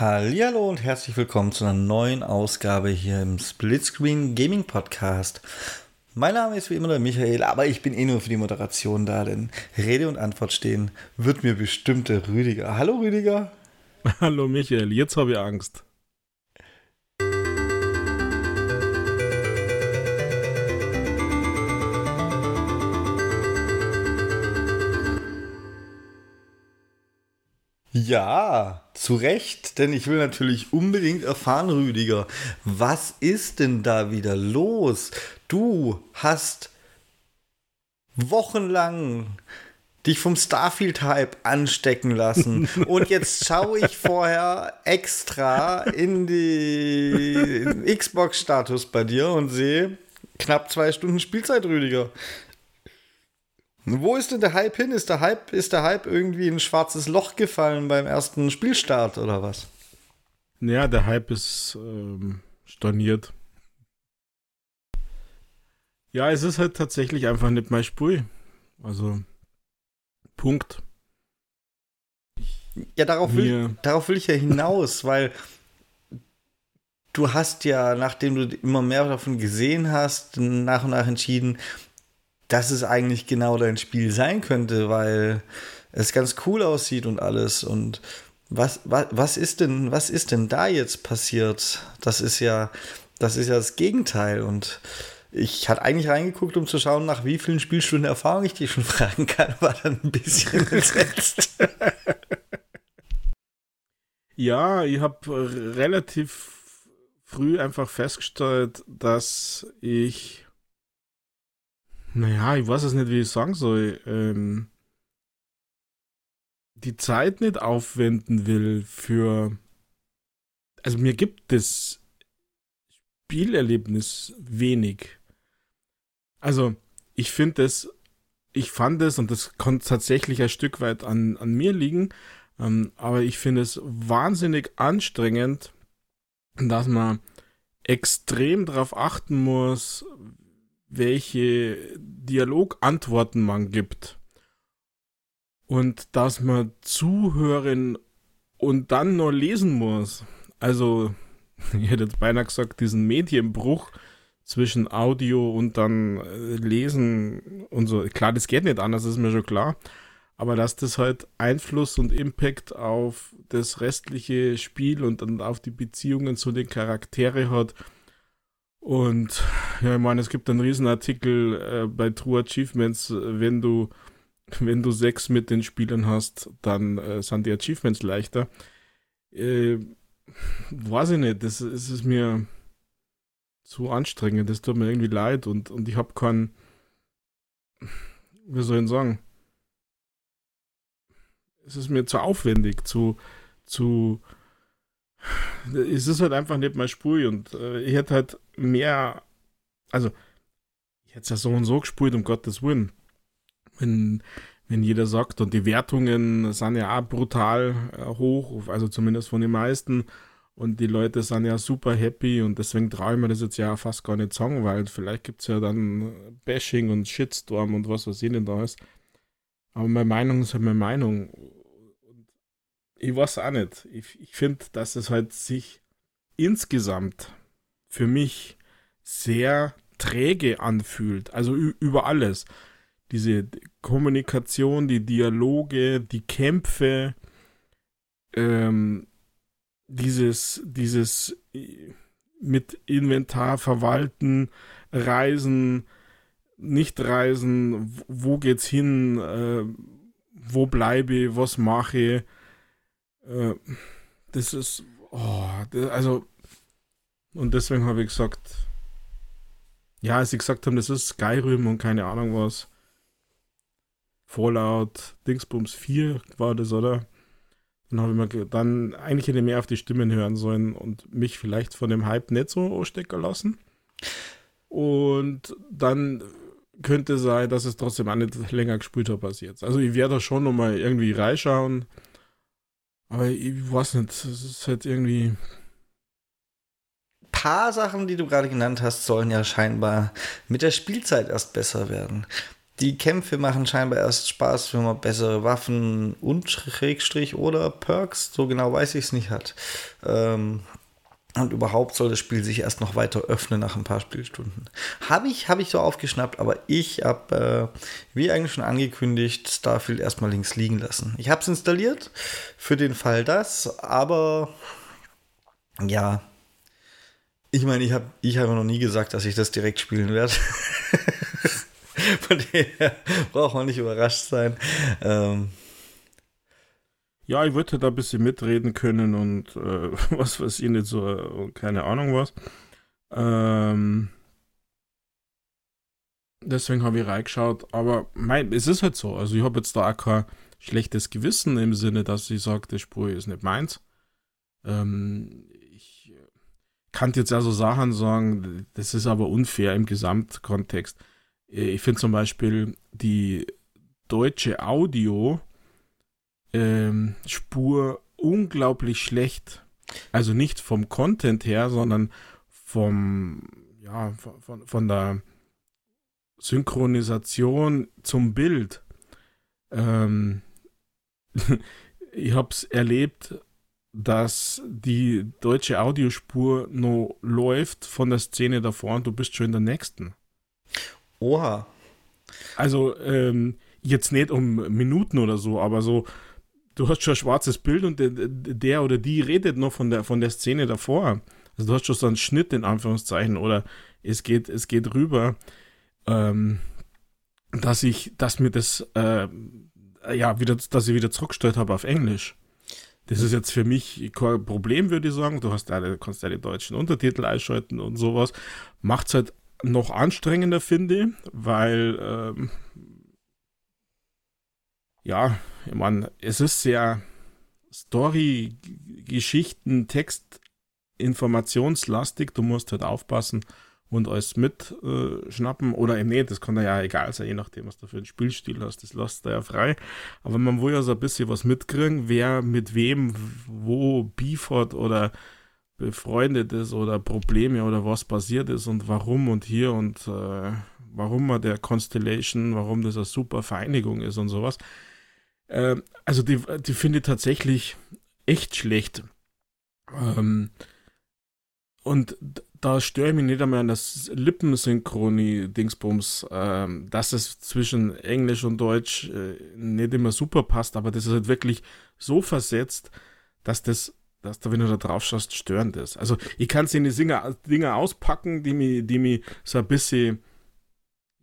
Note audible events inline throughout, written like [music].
Hallo und herzlich willkommen zu einer neuen Ausgabe hier im Splitscreen Gaming Podcast. Mein Name ist wie immer der Michael, aber ich bin eh nur für die Moderation da, denn Rede und Antwort stehen wird mir bestimmt der Rüdiger. Hallo Rüdiger. [laughs] Hallo Michael, jetzt habe ich Angst. Ja, zu Recht, denn ich will natürlich unbedingt erfahren, Rüdiger, was ist denn da wieder los? Du hast wochenlang dich vom Starfield-Hype anstecken lassen. [laughs] Und jetzt schaue ich vorher extra in die Xbox-Status bei dir und sehe knapp zwei Stunden Spielzeit, Rüdiger. Wo ist denn der Hype hin? Ist der Hype, ist der Hype irgendwie in ein schwarzes Loch gefallen beim ersten Spielstart oder was? Ja, der Hype ist ähm, storniert. Ja, es ist halt tatsächlich einfach nicht mein Spiel. Also, Punkt. Ja, darauf will, darauf will ich ja hinaus, [laughs] weil du hast ja, nachdem du immer mehr davon gesehen hast, nach und nach entschieden, dass es eigentlich genau dein Spiel sein könnte, weil es ganz cool aussieht und alles. Und was, was, was ist denn, was ist denn da jetzt passiert? Das ist ja, das ist ja das Gegenteil. Und ich hatte eigentlich reingeguckt, um zu schauen, nach wie vielen Spielstunden Erfahrung ich dich schon [laughs] fragen kann, war dann ein bisschen [laughs] entsetzt. ja, ich habe relativ früh einfach festgestellt, dass ich naja, ich weiß es nicht, wie ich sagen soll. Ähm, die Zeit nicht aufwenden will für. Also mir gibt das Spielerlebnis wenig. Also, ich finde es, ich fand es, und das konnte tatsächlich ein Stück weit an, an mir liegen, ähm, aber ich finde es wahnsinnig anstrengend, dass man extrem darauf achten muss, welche Dialogantworten man gibt. Und dass man zuhören und dann noch lesen muss. Also, [laughs] ich hätte jetzt beinahe gesagt, diesen Medienbruch zwischen Audio und dann äh, Lesen und so. Klar, das geht nicht anders, ist mir schon klar. Aber dass das halt Einfluss und Impact auf das restliche Spiel und dann auf die Beziehungen zu den Charaktere hat, und ja, ich meine, es gibt einen Riesenartikel äh, bei True Achievements, wenn du, wenn du sechs mit den Spielern hast, dann äh, sind die Achievements leichter. Äh, weiß ich nicht, das, das ist mir zu anstrengend, das tut mir irgendwie leid und, und ich habe keinen, wie soll ich sagen, es ist mir zu aufwendig, zu, zu, es ist halt einfach nicht mein Spur und äh, ich hätte halt mehr, also ich hätte es ja so und so gespielt, um Gottes Willen. Wenn, wenn jeder sagt, und die Wertungen sind ja auch brutal äh, hoch, also zumindest von den meisten, und die Leute sind ja super happy und deswegen traue ich mir das jetzt ja fast gar nicht sagen, weil vielleicht gibt es ja dann Bashing und Shitstorm und was ich denn da ist. Aber meine Meinung ist halt meine Meinung ich weiß auch nicht. Ich, ich finde, dass es halt sich insgesamt für mich sehr träge anfühlt. Also über alles. Diese Kommunikation, die Dialoge, die Kämpfe, ähm, dieses, dieses äh, mit Inventar verwalten, Reisen, nicht reisen, wo geht's hin, äh, wo bleibe ich, was mache ich, äh, das ist, oh, das, also, und deswegen habe ich gesagt, ja, als sie gesagt haben, das ist Skyrim und keine Ahnung was, Fallout, Dingsbums 4 war das, oder? Dann habe ich mir dann eigentlich hätte ich mehr auf die Stimmen hören sollen und mich vielleicht von dem Hype nicht so anstecken lassen. Und dann könnte sein, dass es trotzdem auch nicht länger gespielt habe als jetzt. Also ich werde da schon nochmal irgendwie reinschauen. Aber ich weiß nicht, es ist halt irgendwie. Ein paar Sachen, die du gerade genannt hast, sollen ja scheinbar mit der Spielzeit erst besser werden. die Kämpfe machen scheinbar erst Spaß, wenn man bessere Waffen und Schrägstrich oder Perks, so genau weiß ich es nicht, hat. Ähm, und überhaupt soll das Spiel sich erst noch weiter öffnen nach ein paar Spielstunden. Habe ich, hab ich so aufgeschnappt, aber ich habe, äh, wie eigentlich schon angekündigt, Starfield erstmal links liegen lassen. Ich habe es installiert, für den Fall das, aber ja, ich meine, ich habe ich hab noch nie gesagt, dass ich das direkt spielen werde. [laughs] Von daher braucht man nicht überrascht sein. Ähm, ja, ich wollte da ein bisschen mitreden können und äh, [laughs] was weiß ich nicht so, äh, keine Ahnung was. Ähm, deswegen habe ich reingeschaut, aber mein, es ist halt so. Also ich habe jetzt da auch kein schlechtes Gewissen im Sinne, dass ich sage, das Spur ist nicht meins. Ähm, ich kann jetzt also Sachen sagen, das ist aber unfair im Gesamtkontext. Ich finde zum Beispiel die deutsche Audio ähm, Spur unglaublich schlecht. Also nicht vom Content her, sondern vom, ja, von, von der Synchronisation zum Bild. Ähm, [laughs] ich habe es erlebt, dass die deutsche Audiospur noch läuft von der Szene davor und du bist schon in der nächsten. Oha. Also ähm, jetzt nicht um Minuten oder so, aber so du hast schon ein schwarzes Bild und der, der, oder die redet noch von der, von der Szene davor. Also du hast schon so einen Schnitt in Anführungszeichen oder es geht, es geht rüber, ähm, dass ich, dass mir das, äh, ja, wieder, dass ich wieder zurückgestellt habe auf Englisch. Das ist jetzt für mich kein Problem, würde ich sagen. Du hast alle, kannst deine deutschen Untertitel einschalten und sowas. Macht es halt noch anstrengender, finde ich, weil ähm, ja, ich meine, es ist sehr Story, Geschichten, Text, informationslastig. Du musst halt aufpassen und alles mitschnappen. Oder eben nicht, das kann ja egal sein, je nachdem, was du für einen Spielstil hast. Das lässt du ja frei. Aber man will ja so ein bisschen was mitkriegen, wer mit wem wo Beef hat oder befreundet ist oder Probleme oder was passiert ist und warum und hier und äh, warum man der Constellation, warum das eine super Vereinigung ist und sowas. Äh, also die, die finde ich tatsächlich echt schlecht. Ähm, und da störe ich mich nicht einmal an das Lippensynchronie-Dingsbums, ähm, dass es zwischen Englisch und Deutsch äh, nicht immer super passt, aber das ist halt wirklich so versetzt, dass das, dass da, wenn du da drauf schaust, störend ist. Also ich kann es in die Dinge auspacken, die mich, die mich so ein bisschen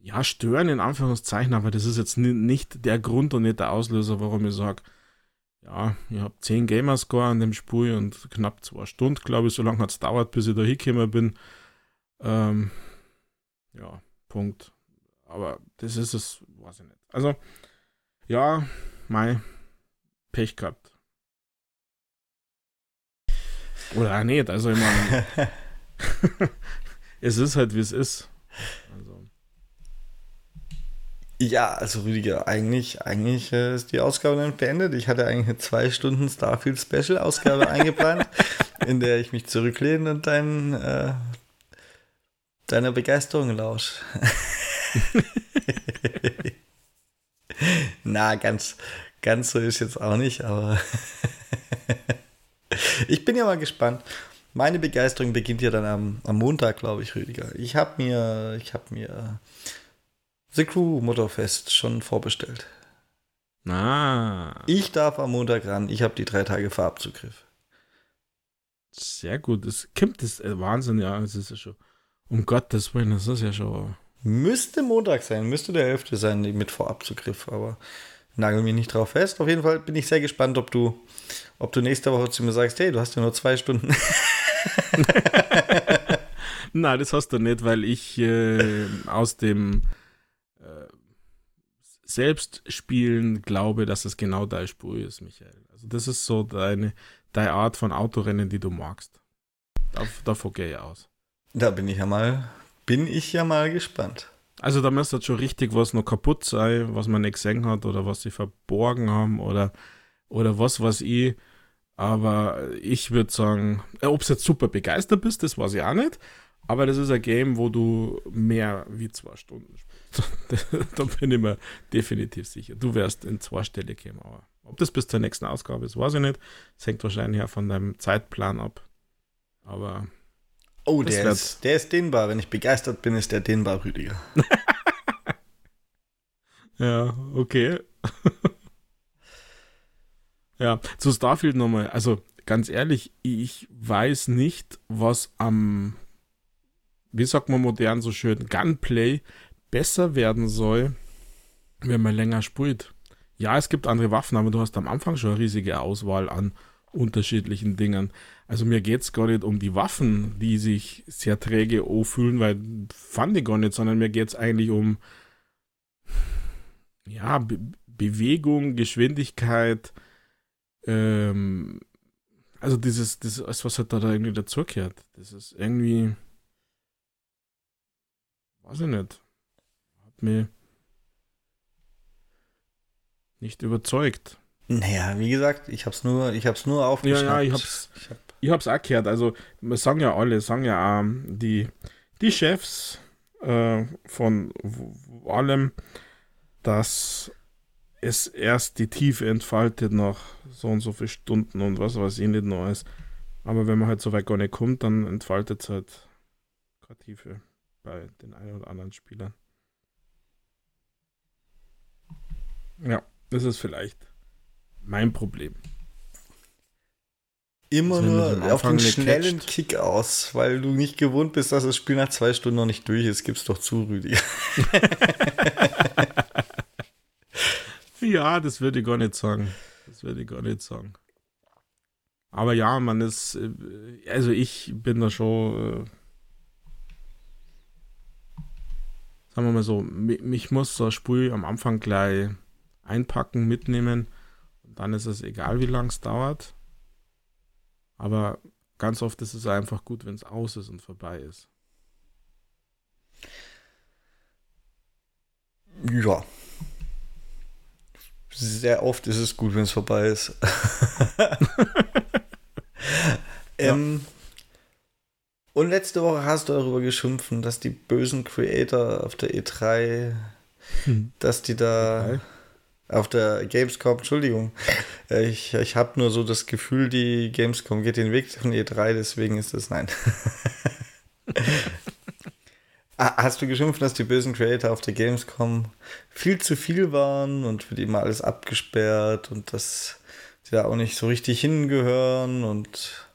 ja, stören in Anführungszeichen, aber das ist jetzt nicht der Grund und nicht der Auslöser, warum ich sage, ja, ich habe 10 Gamerscore an dem Spiel und knapp zwei Stunden, glaube ich, so lange hat es dauert, bis ich da hingekommen bin. Ähm, ja, Punkt. Aber das ist es, weiß ich nicht. Also, ja, mein Pech gehabt. Oder auch nicht, also ich meine, [laughs] [laughs] es ist halt, wie es ist. Ja, also Rüdiger, eigentlich, eigentlich äh, ist die Ausgabe dann beendet. Ich hatte eigentlich eine zwei Stunden Starfield Special Ausgabe [laughs] eingeplant, in der ich mich zurücklehne und dein, äh, deiner Begeisterung lausche. [laughs] Na, ganz, ganz so ist jetzt auch nicht, aber [laughs] ich bin ja mal gespannt. Meine Begeisterung beginnt ja dann am, am Montag, glaube ich, Rüdiger. Ich habe mir, ich habe mir The Crew Motorfest schon vorbestellt. Ah. Ich darf am Montag ran. Ich habe die drei Tage Farbzugriff. Sehr gut. Es kommt das äh, Wahnsinn, ja. Es ist ja schon. Um Gottes Willen, das ist ja schon. Müsste Montag sein, müsste der 11. sein mit Vorabzugriff, aber nagel mich nicht drauf fest. Auf jeden Fall bin ich sehr gespannt, ob du, ob du nächste Woche zu mir sagst, hey, du hast ja nur zwei Stunden. [laughs] [laughs] Nein, das hast du nicht, weil ich äh, aus dem selbst spielen glaube, dass es genau deine Spur ist, Michael. Also das ist so deine, deine Art von Autorennen, die du magst. davor gehe ich aus. Da bin ich ja mal, bin ich ja mal gespannt. Also da müsste schon richtig was noch kaputt sein, was man nicht gesehen hat oder was sie verborgen haben oder, oder was weiß ich. Aber ich würde sagen, äh, ob du jetzt super begeistert bist, das weiß ich auch nicht. Aber das ist ein Game, wo du mehr wie zwei Stunden spielst. [laughs] da bin ich mir definitiv sicher. Du wärst in zweistellig gekommen. Aber ob das bis zur nächsten Ausgabe ist, weiß ich nicht. Das hängt wahrscheinlich ja von deinem Zeitplan ab. Aber. Oh, der ist, der ist dehnbar. Wenn ich begeistert bin, ist der dehnbar, Rüdiger. [laughs] ja, okay. [laughs] ja, zu Starfield nochmal. Also, ganz ehrlich, ich weiß nicht, was am, wie sagt man modern so schön, Gunplay besser werden soll, wenn man länger spielt. Ja, es gibt andere Waffen, aber du hast am Anfang schon eine riesige Auswahl an unterschiedlichen Dingen. Also mir geht es gar nicht um die Waffen, die sich sehr träge fühlen, weil fand ich gar nicht, sondern mir geht es eigentlich um ja, Be Bewegung, Geschwindigkeit, ähm, also dieses, das ist was halt da irgendwie dazugehört. Das ist irgendwie, weiß ich nicht, mich nicht überzeugt. Naja, wie gesagt, ich hab's nur, ich hab's nur aufgeschnappt. Ja, ja, ich hab's, ich, hab... ich hab's auch gehört. Also, wir sagen ja alle, sagen ja auch die, die Chefs äh, von allem, dass es erst die Tiefe entfaltet nach so und so vielen Stunden und was weiß ich nicht noch alles. Aber wenn man halt so weit gar nicht kommt, dann entfaltet es halt keine Tiefe bei den einen oder anderen Spielern. Ja, das ist vielleicht mein Problem. Immer nur auf den schnellen catcht. Kick aus, weil du nicht gewohnt bist, dass das Spiel nach zwei Stunden noch nicht durch ist. Gib's doch zu, Rüdiger. [laughs] Ja, das würde ich gar nicht sagen. Das würde ich gar nicht sagen. Aber ja, man ist, äh, also ich bin da schon, äh, sagen wir mal so, mich muss so ein Spiel am Anfang gleich einpacken, mitnehmen. Und dann ist es egal, wie lange es dauert. Aber ganz oft ist es einfach gut, wenn es aus ist und vorbei ist. Ja, sehr oft ist es gut, wenn es vorbei ist. [laughs] [laughs] ähm, ja. Und letzte Woche hast du darüber geschimpfen, dass die bösen Creator auf der E3, hm. dass die da okay. Auf der Gamescom, Entschuldigung, ich, ich habe nur so das Gefühl, die Gamescom geht den Weg von E3, deswegen ist das nein. [laughs] Ah, hast du geschimpft, dass die bösen Creator auf der Gamescom viel zu viel waren und wird immer alles abgesperrt und dass sie da auch nicht so richtig hingehören und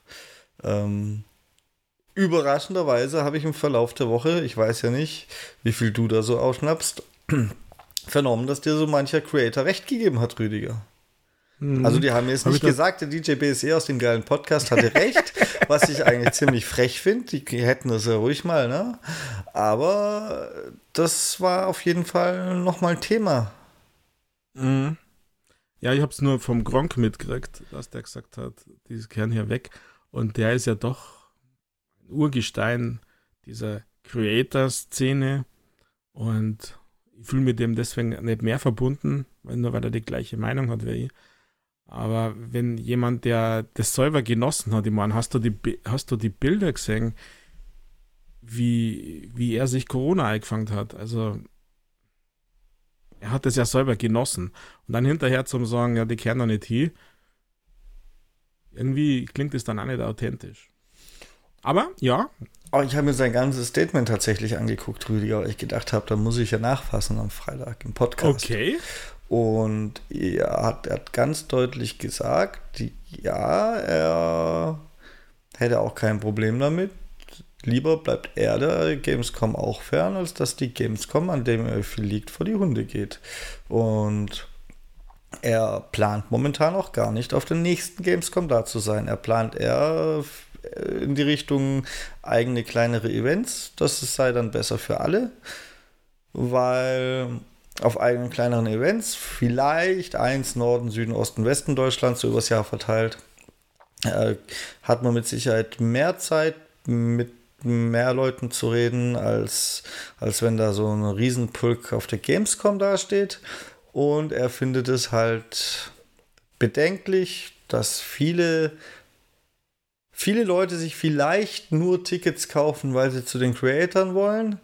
ähm, überraschenderweise habe ich im Verlauf der Woche, ich weiß ja nicht, wie viel du da so ausschnappst, vernommen, dass dir so mancher Creator recht gegeben hat, Rüdiger. Mhm. Also die haben jetzt nicht gesagt, der DJ BSE aus dem geilen Podcast hatte [laughs] recht, was ich eigentlich ziemlich frech finde. Die hätten das ja ruhig mal, ne? Aber das war auf jeden Fall nochmal Thema. Mhm. Ja, ich habe es nur vom Gronk mitgekriegt, dass der gesagt hat, dieses Kern hier weg. Und der ist ja doch ein Urgestein dieser Creator-Szene. Und ich fühle mit dem deswegen nicht mehr verbunden, nur weil er die gleiche Meinung hat wie ich. Aber wenn jemand, der das selber genossen hat, ich meine, hast du die, hast du die Bilder gesehen, wie, wie er sich Corona eingefangen hat? Also, er hat das ja selber genossen. Und dann hinterher zum sagen, ja, die kehren doch nicht hier. Irgendwie klingt es dann auch nicht authentisch. Aber ja. Aber ich habe mir sein ganzes Statement tatsächlich angeguckt, Rüdiger, weil ich gedacht habe, da muss ich ja nachfassen am Freitag im Podcast. Okay. Und er hat, er hat ganz deutlich gesagt, ja, er hätte auch kein Problem damit. Lieber bleibt er der Gamescom auch fern, als dass die Gamescom, an dem er viel liegt, vor die Hunde geht. Und er plant momentan auch gar nicht auf der nächsten Gamescom da zu sein. Er plant eher in die Richtung eigene kleinere Events. Das sei dann besser für alle, weil auf eigenen kleineren Events, vielleicht eins Norden, Süden, Osten, Westen Deutschlands, so übers Jahr verteilt, äh, hat man mit Sicherheit mehr Zeit, mit mehr Leuten zu reden, als, als wenn da so ein Riesenpulk auf der Gamescom dasteht. Und er findet es halt bedenklich, dass viele viele Leute sich vielleicht nur Tickets kaufen, weil sie zu den Creatoren wollen.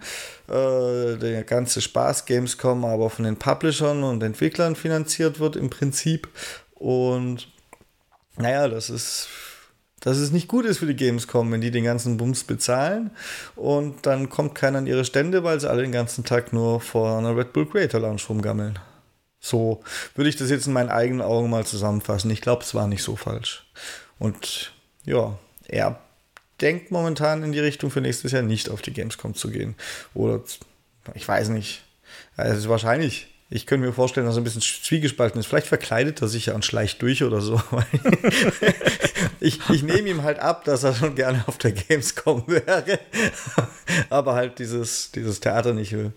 Äh, der ganze Spaß Gamescom aber von den Publishern und Entwicklern finanziert wird im Prinzip. Und naja, das ist dass es nicht gut ist für die Gamescom, wenn die den ganzen Bums bezahlen und dann kommt keiner an ihre Stände, weil sie alle den ganzen Tag nur vor einer Red Bull Creator Lounge rumgammeln. So würde ich das jetzt in meinen eigenen Augen mal zusammenfassen. Ich glaube, es war nicht so falsch. Und ja, er denkt momentan in die Richtung für nächstes Jahr nicht auf die Gamescom zu gehen. Oder ich weiß nicht. Also wahrscheinlich. Ich könnte mir vorstellen, dass er ein bisschen zwiegespalten ist. Vielleicht verkleidet er sich ja und schleicht durch oder so. [laughs] ich, ich nehme ihm halt ab, dass er schon gerne auf der Gamescom wäre. [laughs] Aber halt dieses, dieses Theater nicht will.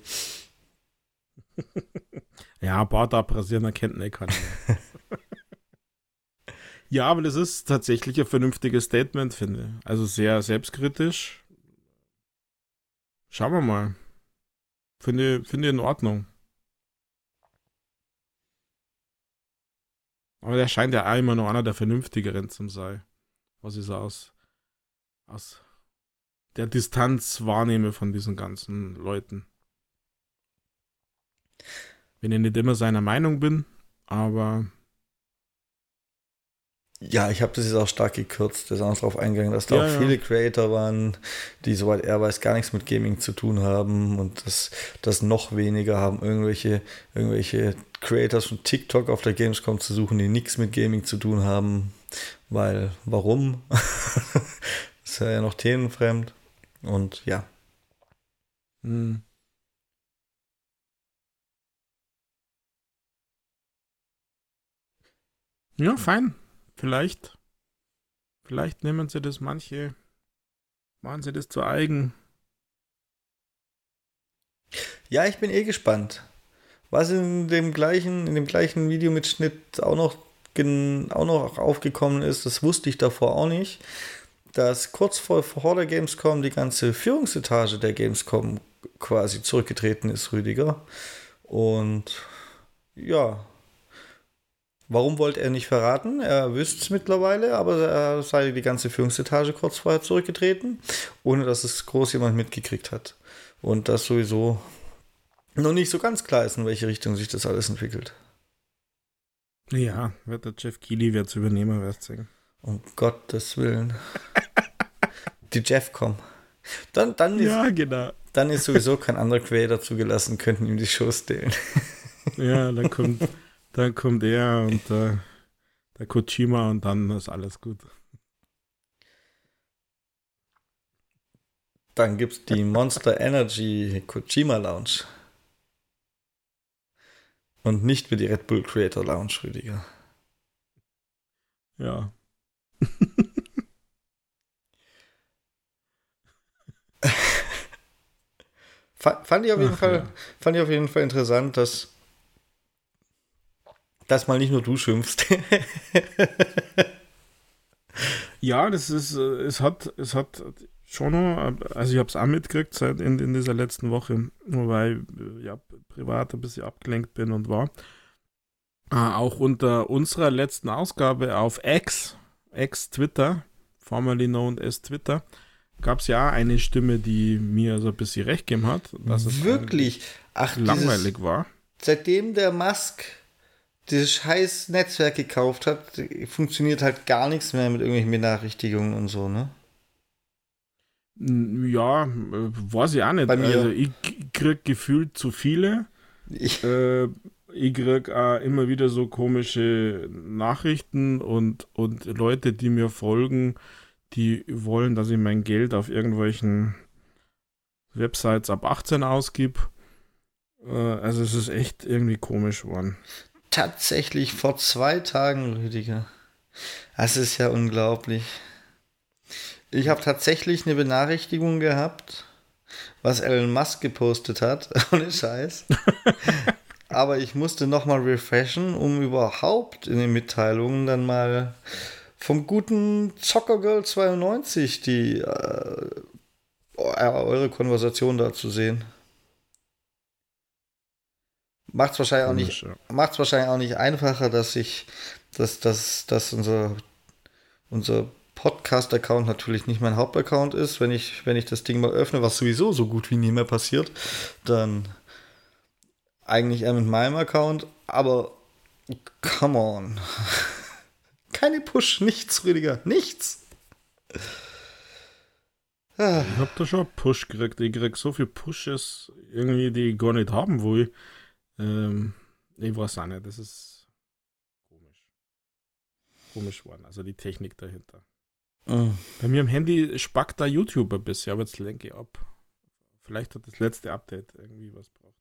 Ja, Bart abrasieren erkennt nicht keiner. [laughs] Ja, aber das ist tatsächlich ein vernünftiges Statement, finde ich. Also sehr selbstkritisch. Schauen wir mal. Finde, finde in Ordnung. Aber der scheint ja auch immer noch einer der vernünftigeren zu sein. Was ich so aus, aus der Distanz wahrnehme von diesen ganzen Leuten. Wenn ich nicht immer seiner Meinung bin, aber ja, ich habe das jetzt auch stark gekürzt. Da ist auch darauf eingegangen, dass da ja, auch viele ja. Creator waren, die, soweit er weiß, gar nichts mit Gaming zu tun haben und dass das noch weniger haben, irgendwelche, irgendwelche Creators von TikTok auf der Gamescom zu suchen, die nichts mit Gaming zu tun haben. Weil, warum? das [laughs] ist ja noch themenfremd. Und ja. Hm. Ja, fein. Vielleicht, vielleicht nehmen sie das manche, machen sie das zu eigen. Ja, ich bin eh gespannt. Was in dem gleichen, in dem gleichen Videomitschnitt auch noch, auch noch aufgekommen ist, das wusste ich davor auch nicht, dass kurz vor, vor der Gamescom die ganze Führungsetage der Gamescom quasi zurückgetreten ist, Rüdiger. Und ja, Warum wollte er nicht verraten? Er wüsste es mittlerweile, aber er sei die ganze Führungsetage kurz vorher zurückgetreten, ohne dass es groß jemand mitgekriegt hat. Und das sowieso noch nicht so ganz klar ist, in welche Richtung sich das alles entwickelt. Ja, wird der Jeff Keighley wird's übernehmen, wirst sagen. Um Gottes Willen. die Jeff kommen. Dann, dann ist, ja, genau. Dann ist sowieso kein anderer Creator zugelassen, könnten ihm die Shows stehlen. ja, dann kommt dann kommt er und äh, der Kojima und dann ist alles gut. Dann gibt es die [laughs] Monster Energy Kojima Lounge. Und nicht wie die Red Bull Creator Lounge, Rüdiger. Ja. [laughs] fand ich auf jeden Ach, Fall, ja. fand ich auf jeden Fall interessant, dass dass mal nicht nur du schimpfst. [laughs] ja, das ist, äh, es hat, es hat schon noch, also ich habe es auch mitgekriegt seit in, in dieser letzten Woche, wobei ich ja privat ein bisschen abgelenkt bin und war. Äh, auch unter unserer letzten Ausgabe auf X, X Twitter, formerly known as Twitter, gab es ja eine Stimme, die mir so ein bisschen recht gegeben hat, dass es wirklich Ach, langweilig dieses, war. Seitdem der Musk dieses scheiß Netzwerk gekauft hat, funktioniert halt gar nichts mehr mit irgendwelchen Benachrichtigungen und so, ne? Ja, weiß ich auch nicht. Bei mir. Also ich krieg gefühlt zu viele. Ich, äh, ich krieg auch immer wieder so komische Nachrichten und, und Leute, die mir folgen, die wollen, dass ich mein Geld auf irgendwelchen Websites ab 18 ausgib. Äh, also es ist echt irgendwie komisch geworden tatsächlich vor zwei Tagen, Rüdiger. Das ist ja unglaublich. Ich habe tatsächlich eine Benachrichtigung gehabt, was Elon Musk gepostet hat. [laughs] Ohne Scheiß. [laughs] Aber ich musste nochmal refreshen, um überhaupt in den Mitteilungen dann mal vom guten Zockergirl 92 die äh, eure Konversation da zu sehen. Macht es wahrscheinlich auch nicht, macht's wahrscheinlich auch nicht einfacher, dass ich, dass, dass, dass unser, unser Podcast-Account natürlich nicht mein Hauptaccount ist. Wenn ich, wenn ich das Ding mal öffne, was sowieso so gut wie nie mehr passiert, dann eigentlich eher mit meinem Account. Aber come on. [laughs] Keine Push, nichts, Rüdiger, nichts. Ich hab da schon Push gekriegt. Ich krieg so viel Pushes, irgendwie, die ich gar nicht haben will. Ähm, ich weiß auch nicht, das ist komisch. Komisch geworden, also die Technik dahinter. Mhm. Bei mir am Handy spackt da YouTube ein bisschen, aber jetzt lenke ich ab. Vielleicht hat das letzte Update irgendwie was braucht.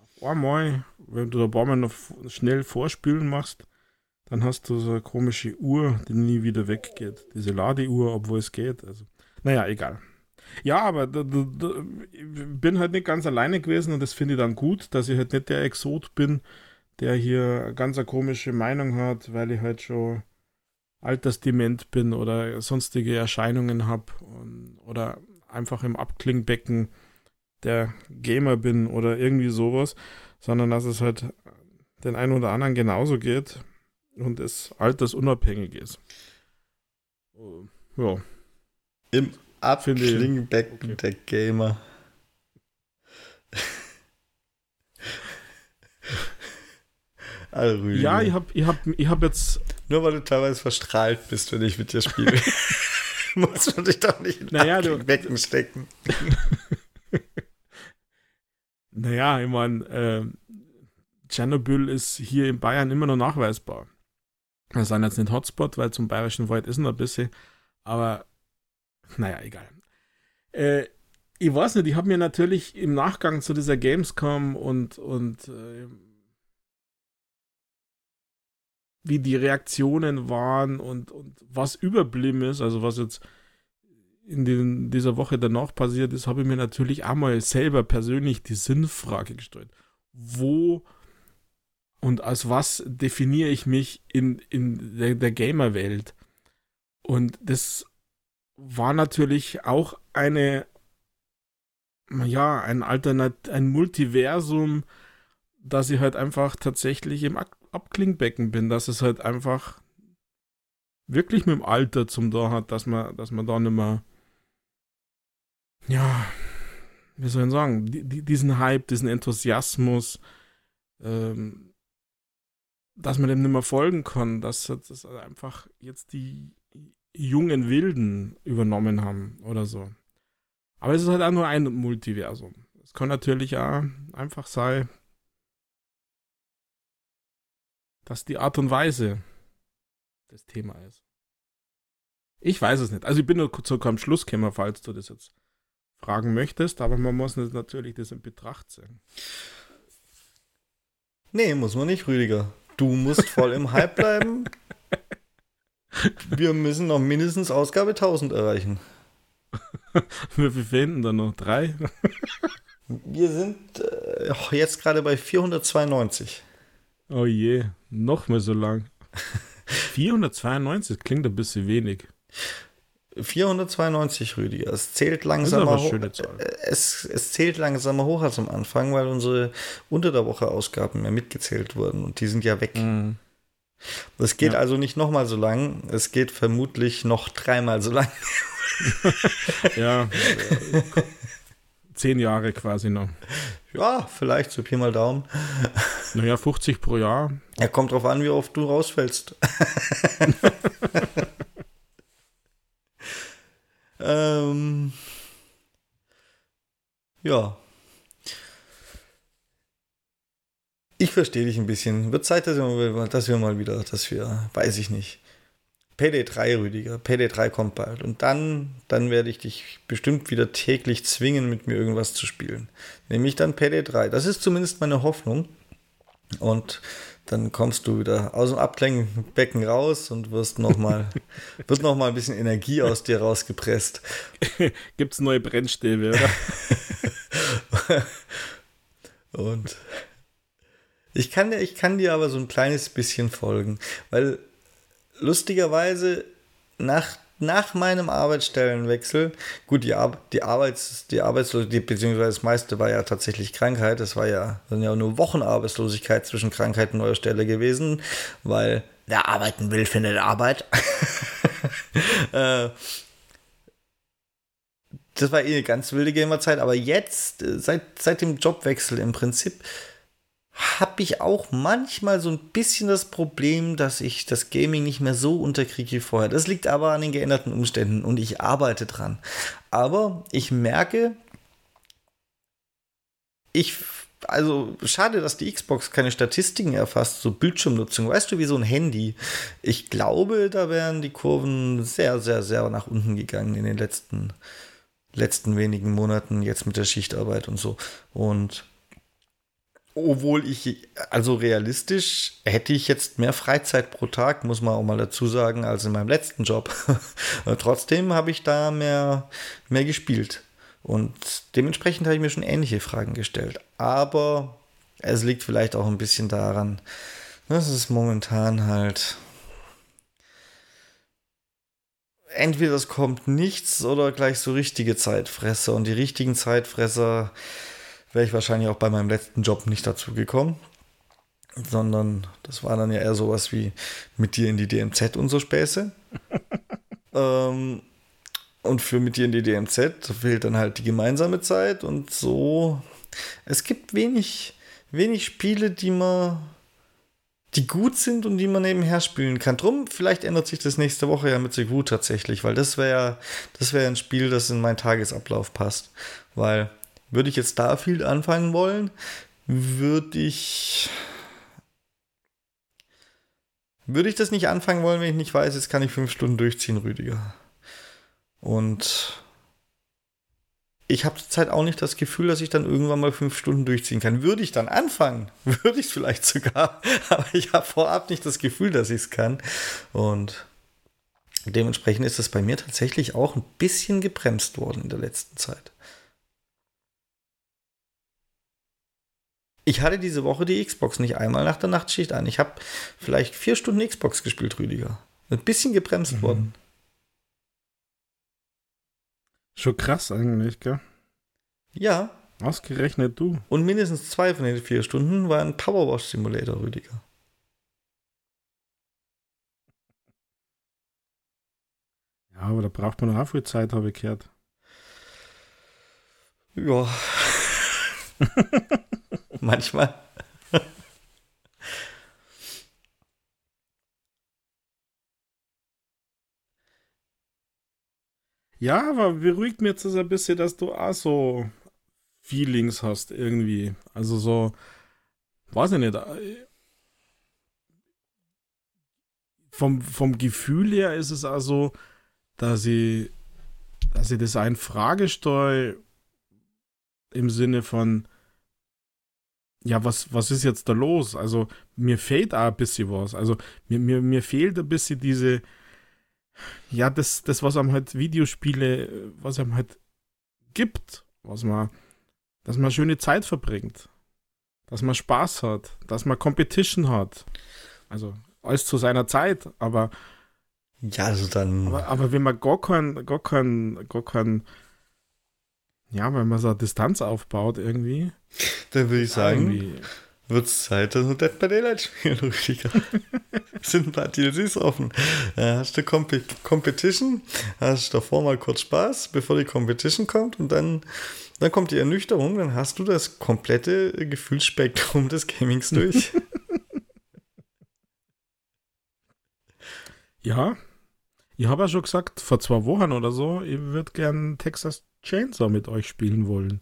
Auf einmal, wenn du ein paar Mal noch schnell vorspülen machst, dann hast du so eine komische Uhr, die nie wieder weggeht. Diese Ladeuhr, obwohl es geht. Also, naja, egal. Ja, aber da, da, da, ich bin halt nicht ganz alleine gewesen und das finde ich dann gut, dass ich halt nicht der Exot bin, der hier ganz eine komische Meinung hat, weil ich halt schon altersdement bin oder sonstige Erscheinungen habe oder einfach im Abklingbecken der Gamer bin oder irgendwie sowas, sondern dass es halt den einen oder anderen genauso geht und es altersunabhängig ist. Ja. Im Abklingbecken okay. der Gamer. Also, ja, ich habe ich hab, ich hab jetzt. Nur weil du teilweise verstrahlt bist, wenn ich mit dir spiele. [laughs] Muss man dich doch nicht in naja, Becken stecken. [laughs] naja, ich meine, äh, Tschernobyl ist hier in Bayern immer noch nachweisbar. Wir sind jetzt nicht Hotspot, weil zum Bayerischen Wald ist noch ein bisschen. Aber, naja, egal. Äh, ich weiß nicht, ich habe mir natürlich im Nachgang zu dieser Gamescom und, und äh, wie die Reaktionen waren und, und was überblieben ist, also was jetzt in den, dieser Woche danach passiert ist, habe ich mir natürlich einmal selber persönlich die Sinnfrage gestellt. Wo und als was definiere ich mich in, in der, der Gamer-Welt? Und das war natürlich auch eine, ja, ein Alternat, ein Multiversum, dass ich halt einfach tatsächlich im Abklingbecken bin, dass es halt einfach wirklich mit dem Alter zum da hat, dass man, dass man da nicht mehr, ja, wie soll ich sagen, die, diesen Hype, diesen Enthusiasmus, ähm, dass man dem nicht mehr folgen kann, dass das einfach jetzt die jungen Wilden übernommen haben oder so. Aber es ist halt auch nur ein Multiversum. Es kann natürlich auch einfach sein, dass die Art und Weise das Thema ist. Ich weiß es nicht. Also ich bin nur zu keinem Schluss gekommen, falls du das jetzt fragen möchtest, aber man muss natürlich das in Betracht ziehen. Nee, muss man nicht, Rüdiger. Du musst voll im Hype bleiben. [laughs] Wir müssen noch mindestens Ausgabe 1000 erreichen. [laughs] Viel fehlen da noch? Drei? [laughs] Wir sind äh, jetzt gerade bei 492. Oh je, noch mehr so lang. [laughs] 492 klingt ein bisschen wenig. 492, Rüdiger. Es zählt langsamer hoch. Es, es zählt langsamer hoch als am Anfang, weil unsere unter der Woche Ausgaben mehr mitgezählt wurden und die sind ja weg. Mhm. Es geht ja. also nicht nochmal so lang, es geht vermutlich noch dreimal so lang. [laughs] ja. Zehn Jahre quasi noch. Ja, vielleicht so Pi mal Daumen. Naja, 50 pro Jahr. Ja, kommt drauf an, wie oft du rausfällst. [laughs] [laughs] ähm, ja. Ich verstehe dich ein bisschen. Wird Zeit, dass wir, dass wir mal wieder, dass wir, weiß ich nicht. PD3, Rüdiger. PD3 kommt bald. Und dann, dann werde ich dich bestimmt wieder täglich zwingen, mit mir irgendwas zu spielen. Nämlich dann PD3. Das ist zumindest meine Hoffnung. Und dann kommst du wieder aus dem Abklingbecken raus und wirst noch mal, [laughs] wird noch mal ein bisschen Energie aus dir rausgepresst. [laughs] Gibt es neue Brennstäbe, oder? [laughs] und ich kann, ich kann dir aber so ein kleines bisschen folgen, weil lustigerweise nach, nach meinem Arbeitsstellenwechsel, gut, die, Ar die, Arbeits, die Arbeitslosigkeit, beziehungsweise das meiste war ja tatsächlich Krankheit, es war ja, sind ja nur Wochen Arbeitslosigkeit zwischen Krankheit und neuer Stelle gewesen, weil wer arbeiten will, findet Arbeit. [laughs] Äh, das war eh eine ganz wilde Gamerzeit, aber jetzt, äh, seit, seit dem Jobwechsel im Prinzip, habe ich auch manchmal so ein bisschen das Problem, dass ich das Gaming nicht mehr so unterkriege wie vorher. Das liegt aber an den geänderten Umständen und ich arbeite dran. Aber ich merke, ich, also schade, dass die Xbox keine Statistiken erfasst, so Bildschirmnutzung. Weißt du, wie so ein Handy. Ich glaube, da wären die Kurven sehr, sehr, sehr nach unten gegangen in den letzten, letzten wenigen Monaten, jetzt mit der Schichtarbeit und so. Und obwohl ich, also realistisch, hätte ich jetzt mehr Freizeit pro Tag, muss man auch mal dazu sagen, als in meinem letzten Job. [laughs] Trotzdem habe ich da mehr, mehr gespielt. Und dementsprechend habe ich mir schon ähnliche Fragen gestellt. Aber es liegt vielleicht auch ein bisschen daran, dass es momentan halt. Entweder es kommt nichts oder gleich so richtige Zeitfresser. Und die richtigen Zeitfresser wäre ich wahrscheinlich auch bei meinem letzten Job nicht dazu gekommen. Sondern das war dann ja eher sowas wie mit dir in die DMZ und so Späße. [laughs] ähm, und für mit dir in die DMZ fehlt dann halt die gemeinsame Zeit und so. Es gibt wenig, wenig Spiele, die man, die gut sind und die man nebenher spielen kann. Drum, vielleicht ändert sich das nächste Woche ja mit The Groot tatsächlich, weil das wäre, das wäre ein Spiel, das in meinen Tagesablauf passt. Weil würde ich jetzt Starfield anfangen wollen, würde ich. Würde ich das nicht anfangen wollen, wenn ich nicht weiß, jetzt kann ich fünf Stunden durchziehen, Rüdiger. Und ich habe zurzeit auch nicht das Gefühl, dass ich dann irgendwann mal fünf Stunden durchziehen kann. Würde ich dann anfangen, [laughs] würde ich es vielleicht sogar, [laughs] aber ich habe vorab nicht das Gefühl, dass ich es kann. Und dementsprechend ist es bei mir tatsächlich auch ein bisschen gebremst worden in der letzten Zeit. Ich hatte diese Woche die Xbox nicht einmal nach der Nachtschicht an. Ich habe vielleicht vier Stunden Xbox gespielt, Rüdiger. Ein bisschen gebremst mhm. worden. Schon krass eigentlich, gell? Ja. Ausgerechnet du. Und mindestens zwei von den vier Stunden waren Powerwash Simulator, Rüdiger. Ja, aber da braucht man noch auch viel Zeit, habe ich gehört. Ja. [laughs] [laughs] Manchmal. Ja, aber beruhigt mir jetzt das ein bisschen, dass du auch so Feelings hast irgendwie. Also so, weiß ich nicht. Äh, vom, vom Gefühl her ist es also, dass ich, dass ich das ein Frage im Sinne von, ja, was, was ist jetzt da los? Also, mir fehlt auch ein bisschen was. Also, mir, mir, mir fehlt ein bisschen diese, ja, das, das, was einem halt Videospiele, was einem halt gibt, was man, dass man schöne Zeit verbringt, dass man Spaß hat, dass man Competition hat. Also, alles zu seiner Zeit, aber. Ja, also dann. Aber, aber wenn man gar kein, gar kein, gar kein, ja, wenn man so eine Distanz aufbaut irgendwie. Dann würde ich sagen, wird es Zeit, dass wir Dead by Daylight spielen, Rüdiger. sind ein paar DLCs offen. Äh, hast du Comp Competition, hast davor mal kurz Spaß, bevor die Competition kommt und dann, dann kommt die Ernüchterung, dann hast du das komplette Gefühlsspektrum des Gamings durch. [laughs] ja, ich habe ja schon gesagt, vor zwei Wochen oder so, ich würde gern Texas Chainsaw mit euch spielen wollen.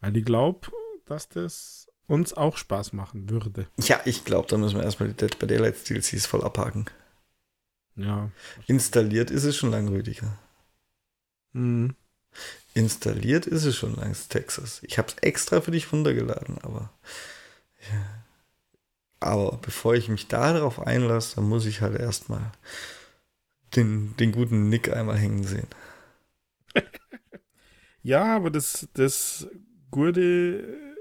Weil ich glaube, dass das uns auch Spaß machen würde. Ja, ich glaube, da müssen wir erstmal die Dead by Daylight DLCs voll abhaken. Ja. Installiert ist es schon lang, Rüdiger. Mhm. Installiert ist es schon langs Texas. Ich habe es extra für dich runtergeladen, aber ja. Aber bevor ich mich darauf einlasse, dann muss ich halt erstmal den, den guten Nick einmal hängen sehen. Ja, aber das, das Gute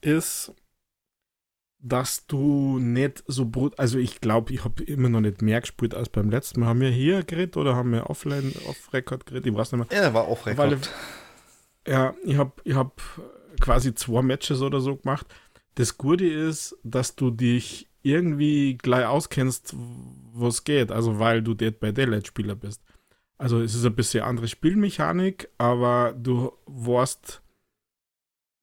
ist, dass du nicht so brut, also ich glaube, ich habe immer noch nicht mehr gespielt als beim letzten Mal. Haben wir hier geredet oder haben wir offline, off-Record geredet? Ich weiß nicht mehr. Ja, war off-Record. Ja, ich habe ich hab quasi zwei Matches oder so gemacht. Das Gute ist, dass du dich irgendwie gleich auskennst, wo es geht. Also weil du Dead by Daylight Spieler bist. Also es ist ein bisschen andere Spielmechanik, aber du warst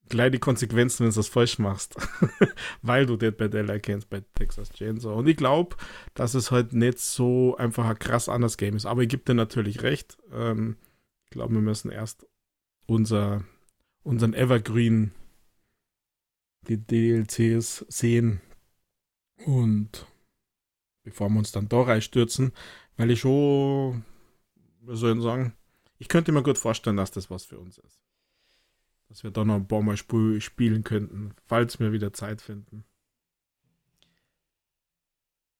gleich die Konsequenzen, wenn du das falsch machst. [laughs] weil du Dead by Daylight kennst bei Texas Chainsaw. Und ich glaube, dass es halt nicht so einfach ein krass anderes Game ist. Aber ich gebe dir natürlich recht. Ähm, ich glaube, wir müssen erst unser, unseren Evergreen, die DLCs sehen. Und bevor wir uns dann da reinstürzen, weil ich schon, wie soll ich sagen, ich könnte mir gut vorstellen, dass das was für uns ist. Dass wir da noch ein paar Mal sp spielen könnten, falls wir wieder Zeit finden.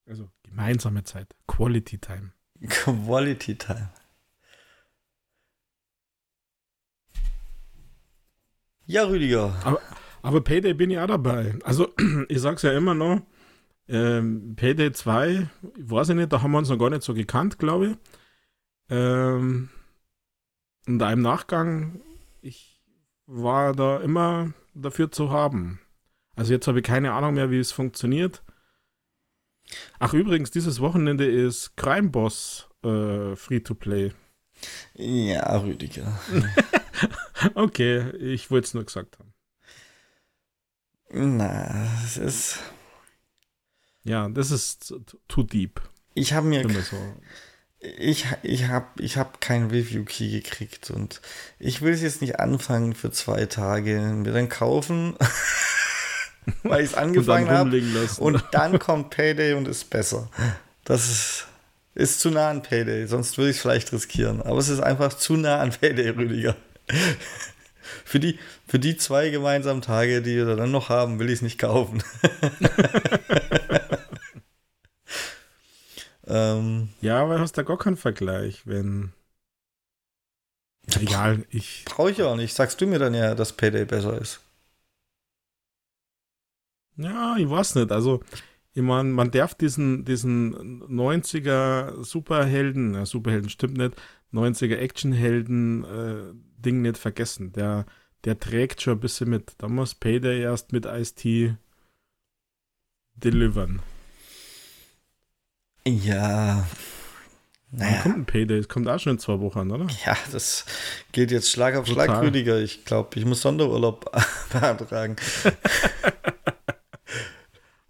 Also gemeinsame Zeit. Quality Time. [laughs] Quality Time. Ja, Rüdiger. Aber, aber Payday bin ich auch dabei. Also, [clears throat] ich sag's ja immer noch, ähm, Payday 2, ich weiß ich nicht, da haben wir uns noch gar nicht so gekannt, glaube ich. Ähm, da im Nachgang, ich war da immer dafür zu haben. Also jetzt habe ich keine Ahnung mehr, wie es funktioniert. Ach übrigens, dieses Wochenende ist Crime Boss äh, Free to Play. Ja, Rüdiger. [laughs] okay, ich wollte es nur gesagt haben. Na, es ist. Ja, das ist too deep. Ich habe mir. So. Ich, ich habe ich hab keinen Review-Key gekriegt und ich will es jetzt nicht anfangen für zwei Tage, mir dann kaufen, [laughs] weil ich es angefangen habe. Und dann kommt Payday und ist besser. Das ist, ist zu nah an Payday, sonst würde ich es vielleicht riskieren. Aber es ist einfach zu nah an Payday, Rüdiger. [laughs] für, die, für die zwei gemeinsamen Tage, die wir dann noch haben, will ich es nicht kaufen. [laughs] ähm, ja, aber hast da gar keinen Vergleich, wenn. Egal, ich. Brauche ich auch nicht. Sagst du mir dann ja, dass Payday besser ist? Ja, ich weiß nicht. Also, ich meine, man darf diesen, diesen 90er Superhelden, äh, Superhelden stimmt nicht, 90er Actionhelden äh, Ding nicht vergessen. Der, der trägt schon ein bisschen mit. Da muss Payday erst mit Ice-T delivern. Ja. Naja. Wann kommt ein Payday? Es kommt auch schon in zwei Wochen, oder? Ja, das geht jetzt Schlag auf Total. Schlag, Rüdiger. Ich glaube, ich muss Sonderurlaub [laughs] beantragen. [laughs]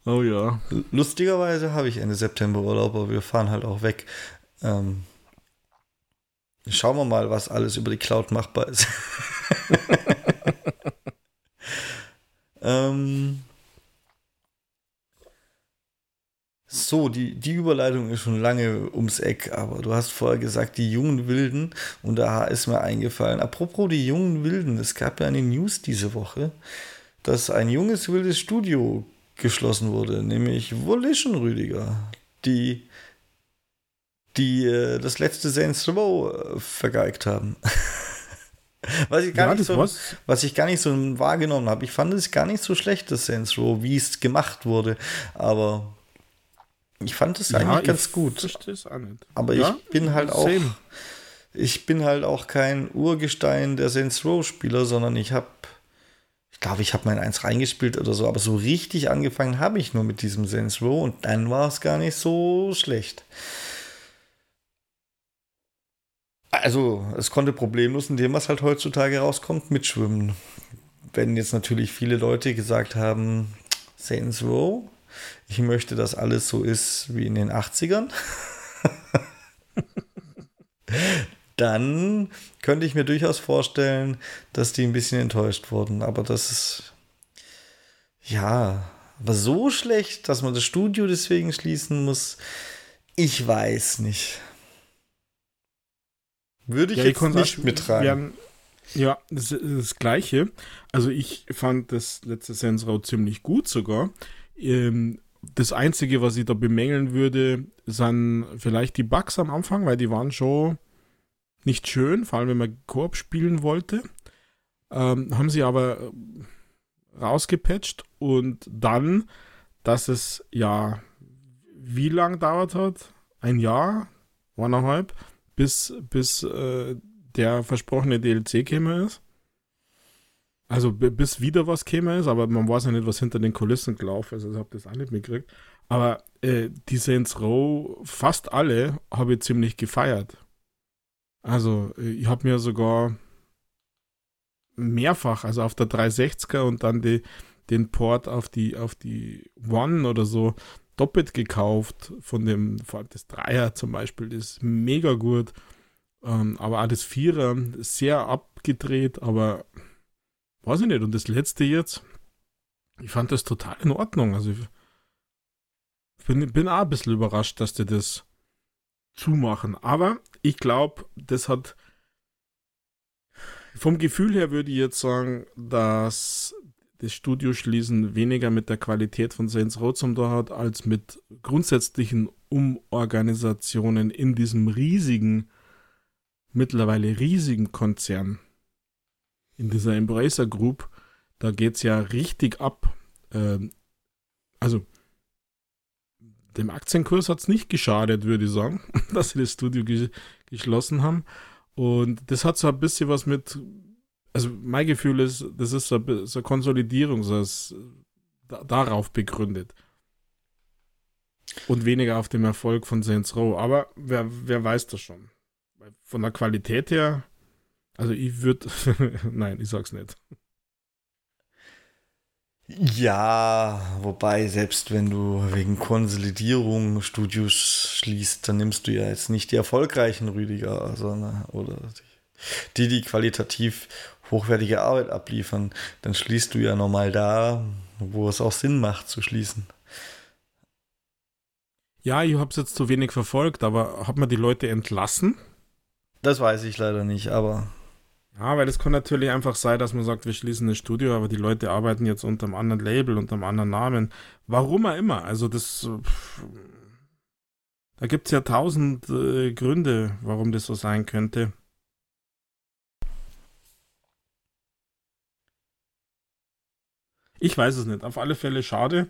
oh ja. Lustigerweise habe ich Ende September Urlaub, aber wir fahren halt auch weg. Ähm, Schauen wir mal, was alles über die Cloud machbar ist. [laughs] ähm so, die, die Überleitung ist schon lange ums Eck, aber du hast vorher gesagt, die jungen Wilden, und da ist mir eingefallen, apropos die jungen Wilden, es gab ja eine News diese Woche, dass ein junges wildes Studio geschlossen wurde, nämlich Volition Rüdiger, die die äh, das letzte Saints Row äh, vergeigt haben. [laughs] was, ich gar ja, nicht so, was? was ich gar nicht so wahrgenommen habe. Ich fand es gar nicht so schlecht, das Saints Row, wie es gemacht wurde. Aber ich fand es ja, eigentlich ganz gut. Aber ja? ich bin halt auch. Same. Ich bin halt auch kein Urgestein der Saints Row-Spieler, sondern ich habe ich glaube, ich habe mein eins reingespielt oder so, aber so richtig angefangen habe ich nur mit diesem Saints Row und dann war es gar nicht so schlecht. Also, es konnte problemlos, indem was halt heutzutage rauskommt, mitschwimmen. Wenn jetzt natürlich viele Leute gesagt haben, Saints Row, ich möchte, dass alles so ist wie in den 80ern, [laughs] dann könnte ich mir durchaus vorstellen, dass die ein bisschen enttäuscht wurden. Aber das ist, ja, aber so schlecht, dass man das Studio deswegen schließen muss, ich weiß nicht. Würde ich ja, jetzt ich nicht mittragen. Werden, ja, das ist das Gleiche. Also ich fand das letzte Row ziemlich gut sogar. Ähm, das Einzige, was ich da bemängeln würde, sind vielleicht die Bugs am Anfang, weil die waren schon nicht schön, vor allem wenn man Koop spielen wollte. Ähm, haben sie aber rausgepatcht und dann, dass es ja wie lang dauert hat? Ein Jahr? Eineinhalb? bis, bis äh, der versprochene DLC käme ist. Also bis wieder was käme ist, aber man weiß ja nicht, was hinter den Kulissen gelaufen ist. Also ich habe das auch nicht mitgekriegt. Aber äh, die Saints Row, fast alle, habe ich ziemlich gefeiert. Also äh, ich habe mir sogar mehrfach, also auf der 360er und dann die, den Port auf die, auf die One oder so, doppelt gekauft. Von dem, vor allem das Dreier zum Beispiel, das ist mega gut. Ähm, aber auch das Vierer, sehr abgedreht, aber weiß ich nicht. Und das letzte jetzt, ich fand das total in Ordnung. Also ich bin, bin auch ein bisschen überrascht, dass die das zumachen. Aber ich glaube, das hat vom Gefühl her würde ich jetzt sagen, dass das Studioschließen weniger mit der Qualität von Saints Row zum Tor hat, als mit grundsätzlichen Umorganisationen in diesem riesigen, mittlerweile riesigen Konzern. In dieser Embracer Group, da geht es ja richtig ab. Ähm, also, dem Aktienkurs hat es nicht geschadet, würde ich sagen, [laughs] dass sie das Studio ge geschlossen haben. Und das hat so ein bisschen was mit, also mein Gefühl ist, das ist so eine, so eine Konsolidierung, so ist da, darauf begründet. Und weniger auf dem Erfolg von Saints Row. Aber wer, wer weiß das schon? Von der Qualität her, also ich würde, [laughs] nein, ich sag's nicht. Ja, wobei, selbst wenn du wegen Konsolidierung Studios schließt, dann nimmst du ja jetzt nicht die erfolgreichen Rüdiger, sondern oder die, die qualitativ hochwertige Arbeit abliefern. Dann schließt du ja nochmal da, wo es auch Sinn macht zu schließen. Ja, ich habe es jetzt zu wenig verfolgt, aber hat man die Leute entlassen? Das weiß ich leider nicht, aber ja, weil es kann natürlich einfach sein, dass man sagt, wir schließen das Studio, aber die Leute arbeiten jetzt unter einem anderen Label, unter einem anderen Namen. Warum auch immer. Also das. Pff, da gibt es ja tausend äh, Gründe, warum das so sein könnte. Ich weiß es nicht. Auf alle Fälle schade.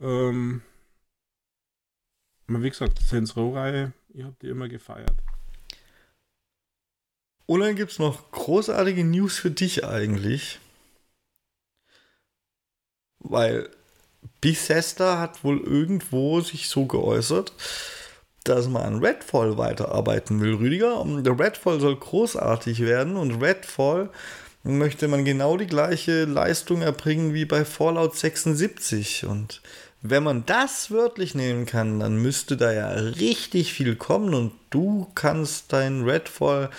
Ähm, wie gesagt, Saints Row-Reihe, ich habe die immer gefeiert. Und dann gibt es noch großartige News für dich eigentlich. Weil Bethesda hat wohl irgendwo sich so geäußert, dass man an Redfall weiterarbeiten will, Rüdiger. Und Redfall soll großartig werden und Redfall möchte man genau die gleiche Leistung erbringen wie bei Fallout 76. Und wenn man das wörtlich nehmen kann, dann müsste da ja richtig viel kommen und du kannst dein Redfall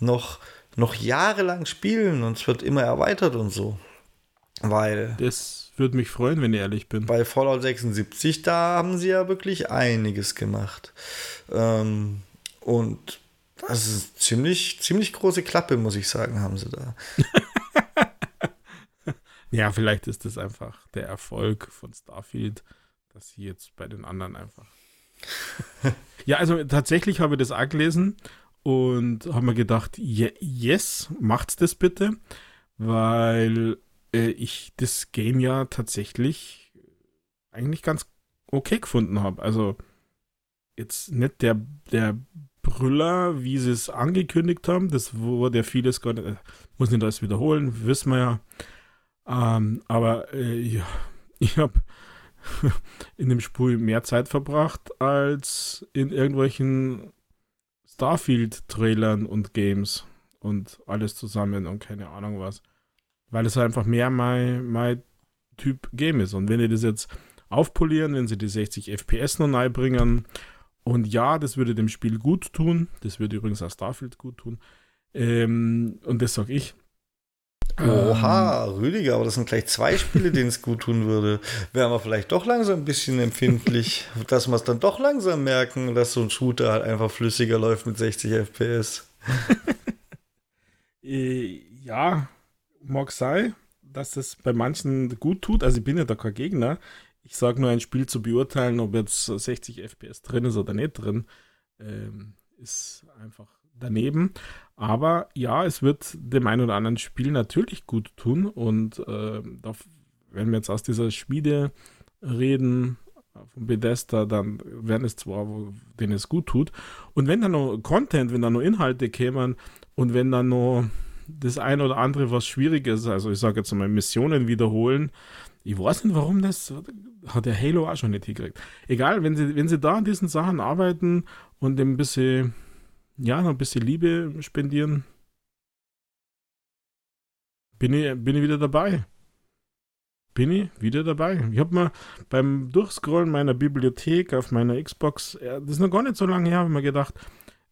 noch, noch jahrelang spielen und es wird immer erweitert und so. Weil. Das würde mich freuen, wenn ich ehrlich bin. Bei Fallout 76, da haben sie ja wirklich einiges gemacht. Ähm, und das ist ziemlich, ziemlich große Klappe, muss ich sagen, haben sie da. [laughs] ja, vielleicht ist das einfach der Erfolg von Starfield, dass sie jetzt bei den anderen einfach. [laughs] ja, also tatsächlich habe ich das auch gelesen und habe mir gedacht, yes, macht's das bitte, weil äh, ich das Game ja tatsächlich eigentlich ganz okay gefunden habe. Also jetzt nicht der, der Brüller, wie sie es angekündigt haben, das wurde ja vieles gar nicht, äh, muss nicht alles wiederholen, wissen wir ja. Ähm, aber äh, ja, [laughs] ich habe [laughs] in dem Spiel mehr Zeit verbracht als in irgendwelchen Starfield-Trailern und Games und alles zusammen und keine Ahnung was. Weil es einfach mehr mein, mein Typ Game ist. Und wenn die das jetzt aufpolieren, wenn sie die 60 FPS noch neu bringen, und ja, das würde dem Spiel gut tun, das würde übrigens auch Starfield gut tun, ähm, und das sage ich, Oha, ähm, Rüdiger, aber das sind gleich zwei Spiele, denen es gut tun würde. Wären wir vielleicht doch langsam ein bisschen empfindlich, [laughs] dass wir es dann doch langsam merken, dass so ein Shooter halt einfach flüssiger läuft mit 60 FPS. [laughs] Äh, ja, mag sein, dass das bei manchen gut tut. Also ich bin ja da kein Gegner. Ich sage nur, ein Spiel zu beurteilen, ob jetzt 60 FPS drin ist oder nicht drin, ähm, ist einfach daneben. Aber ja, es wird dem einen oder anderen Spiel natürlich gut tun. Und äh, da, wenn wir jetzt aus dieser Schmiede reden, von Bethesda, dann werden es zwar, denen es gut tut. Und wenn da noch Content, wenn da noch Inhalte kämen und wenn da noch das ein oder andere, was schwierig ist, also ich sage jetzt mal Missionen wiederholen. Ich weiß nicht, warum das hat der Halo auch schon nicht hingekriegt. Egal, wenn sie, wenn sie da an diesen Sachen arbeiten und ein bisschen, ja, noch ein bisschen Liebe spendieren, bin ich, bin ich wieder dabei. Bin ich wieder dabei. Ich habe mir beim Durchscrollen meiner Bibliothek auf meiner Xbox, das ist noch gar nicht so lange her, habe mir gedacht,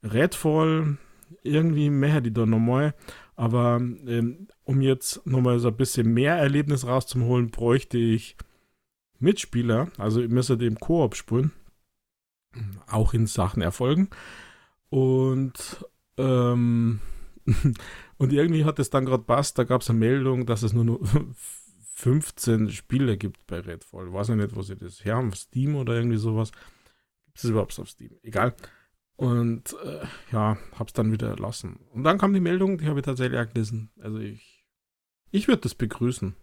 Redfall, irgendwie mehr die da nochmal. Aber ähm, um jetzt nochmal so ein bisschen mehr Erlebnis rauszuholen, bräuchte ich Mitspieler. Also ich müsste dem Koop spielen. Auch in Sachen Erfolgen. Und ähm, [laughs] und irgendwie hat es dann gerade passt, da gab es eine Meldung, dass es nur noch [laughs] 15 Spiele gibt bei Redfall. Ich weiß nicht, wo sie das her haben, auf Steam oder irgendwie sowas. Gibt es überhaupt auf Steam? Egal. Und äh, ja, hab's dann wieder lassen. Und dann kam die Meldung, die habe ich tatsächlich auch gelesen. Also ich, ich würde das begrüßen.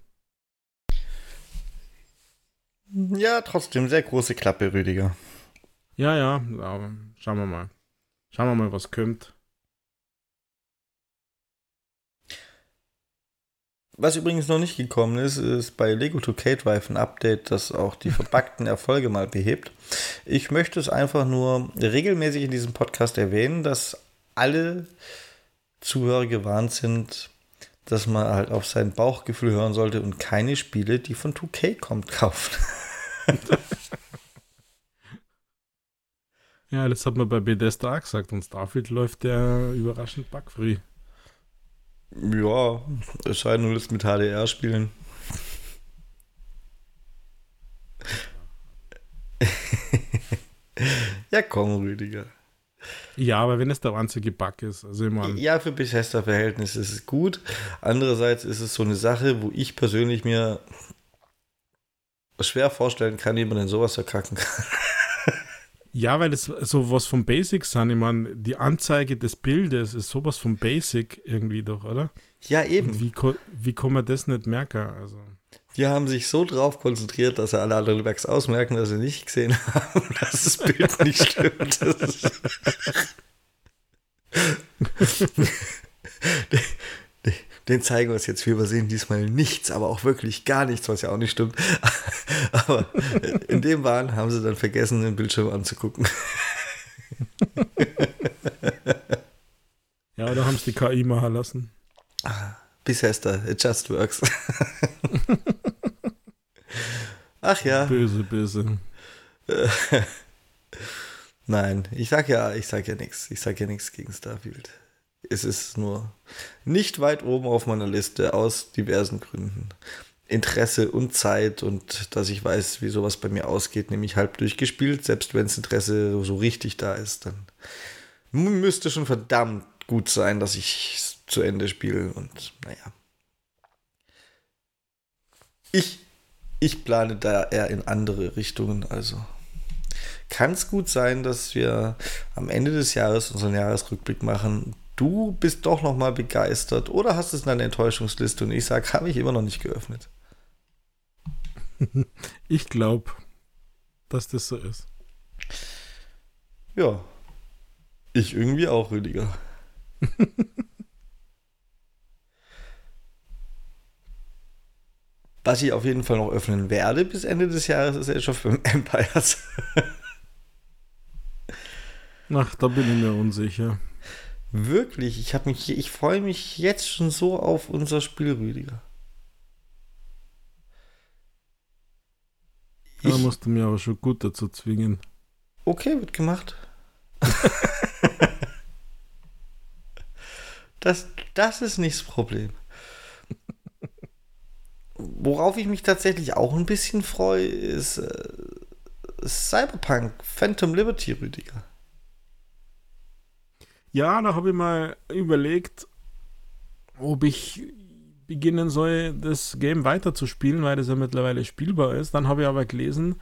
Ja, trotzdem sehr große Klappe, Rüdiger. Ja, ja, aber schauen wir mal. Schauen wir mal, was kommt. Was übrigens noch nicht gekommen ist, ist bei Lego 2K Drive ein Update, das auch die [laughs] verpackten Erfolge mal behebt. Ich möchte es einfach nur regelmäßig in diesem Podcast erwähnen, dass alle Zuhörer gewarnt sind, dass man halt auf sein Bauchgefühl hören sollte und keine Spiele, die von 2K kommt, kauft. [laughs] ja, das hat man bei Bethesda auch gesagt und Starfield läuft der überraschend bugfree. Ja, es sei nur das mit HDR spielen. [laughs] ja, komm, Rüdiger. Ja, aber wenn es der einzige Bug ist, also meine. Ja, für Bethesda-Verhältnisse ist es gut. Andererseits ist es so eine Sache, wo ich persönlich mir schwer vorstellen kann, wie man denn sowas verkacken kann. [laughs] Ja, weil es sowas vom Basic sind. Ich meine, die Anzeige des Bildes ist sowas vom Basic irgendwie doch, oder? Ja, eben. Und wie, wie kann man das nicht merken? Also. Die haben sich so drauf konzentriert, dass sie alle anderen Werks ausmerken, dass sie nicht gesehen [laughs] haben, dass das Bild nicht stimmt. [laughs] den zeigen wir es jetzt. Wir übersehen diesmal nichts, aber auch wirklich gar nichts, was ja auch nicht stimmt. [laughs] aber in dem Wahn haben sie dann vergessen, den Bildschirm anzugucken. ja, oder haben sie die KI machen lassen? Bethesda, it just works. [laughs] Ach ja. Böse, böse. [laughs] Nein, ich sag ja, ich sag ja nichts. Ich sag ja nichts gegen Starfield. Es ist nur nicht weit oben auf meiner Liste aus diversen Gründen. Interesse und Zeit und dass ich weiß, wie sowas bei mir ausgeht, nämlich halb durchgespielt. Selbst wenn das Interesse so richtig da ist, dann müsste schon verdammt gut sein, dass ich zu Ende spiele. Und naja. Ich, ich plane da eher in andere Richtungen. Also kann es gut sein, dass wir am Ende des Jahres unseren Jahresrückblick machen du bist doch noch mal begeistert oder hast es in deiner Enttäuschungsliste und ich sage, habe ich immer noch nicht geöffnet. [laughs] Ich glaube, dass das so ist. Ja. Ich irgendwie auch, Rüdiger. [laughs] Was ich auf jeden Fall noch öffnen werde bis Ende des Jahres ist Age [laughs] of Empires. Ach, da bin ich mir unsicher. Wirklich, ich habe mich, ich freue mich jetzt schon so auf unser Spiel, Rüdiger. Da musst du mir aber schon gut dazu zwingen. Okay, wird gemacht. [laughs] das, das ist nicht das Problem. Worauf ich mich tatsächlich auch ein bisschen freue, ist äh, Cyberpunk Phantom Liberty, Rüdiger. Ja, da habe ich mal überlegt, ob ich beginnen soll, das Game weiterzuspielen, weil das ja mittlerweile spielbar ist. Dann habe ich aber gelesen,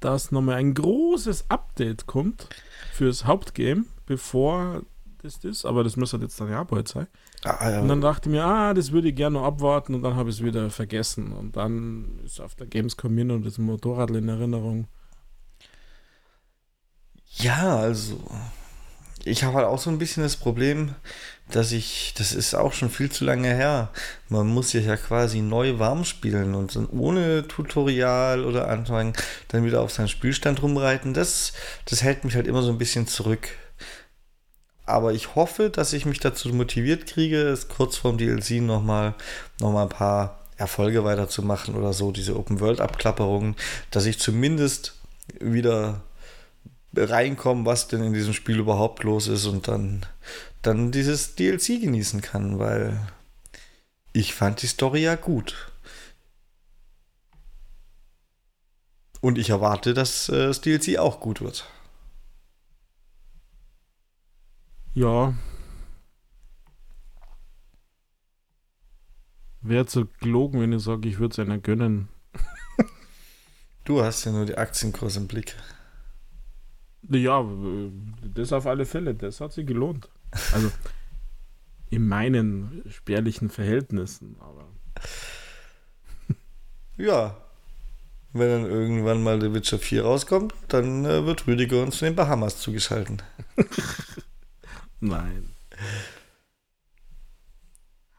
dass nochmal ein großes Update kommt fürs Hauptgame, bevor das ist, aber das müsste jetzt dann ja bald sein. Ah, ja. Und dann dachte ich mir, ah, das würde ich gerne noch abwarten und dann habe ich es wieder vergessen. Und dann ist auf der Gamescom hin und das Motorrad in Erinnerung. Ja, also ich habe halt auch so ein bisschen das Problem, dass ich, das ist auch schon viel zu lange her. Man muss sich ja quasi neu warm spielen und dann ohne Tutorial oder Anfang dann wieder auf seinen Spielstand rumreiten. Das, das hält mich halt immer so ein bisschen zurück. Aber ich hoffe, dass ich mich dazu motiviert kriege, es kurz vorm DLC nochmal noch mal ein paar Erfolge weiterzumachen oder so, diese Open-World-Abklapperungen, dass ich zumindest wieder reinkomme, was denn in diesem Spiel überhaupt los ist und dann, dann dieses DLC genießen kann, weil ich fand die Story ja gut. Und ich erwarte, dass äh, das DLC auch gut wird. Ja. Wäre zu gelogen, wenn ich sage, ich würde es einer gönnen. du hast ja nur die Aktienkurs im Blick. Ja, das auf alle Fälle. Das hat sich gelohnt. Also in meinen spärlichen Verhältnissen, aber. Ja. Wenn dann irgendwann mal The Witcher 4 rauskommt, dann äh, wird Rüdiger uns zu den Bahamas zugeschalten. [laughs] Nein.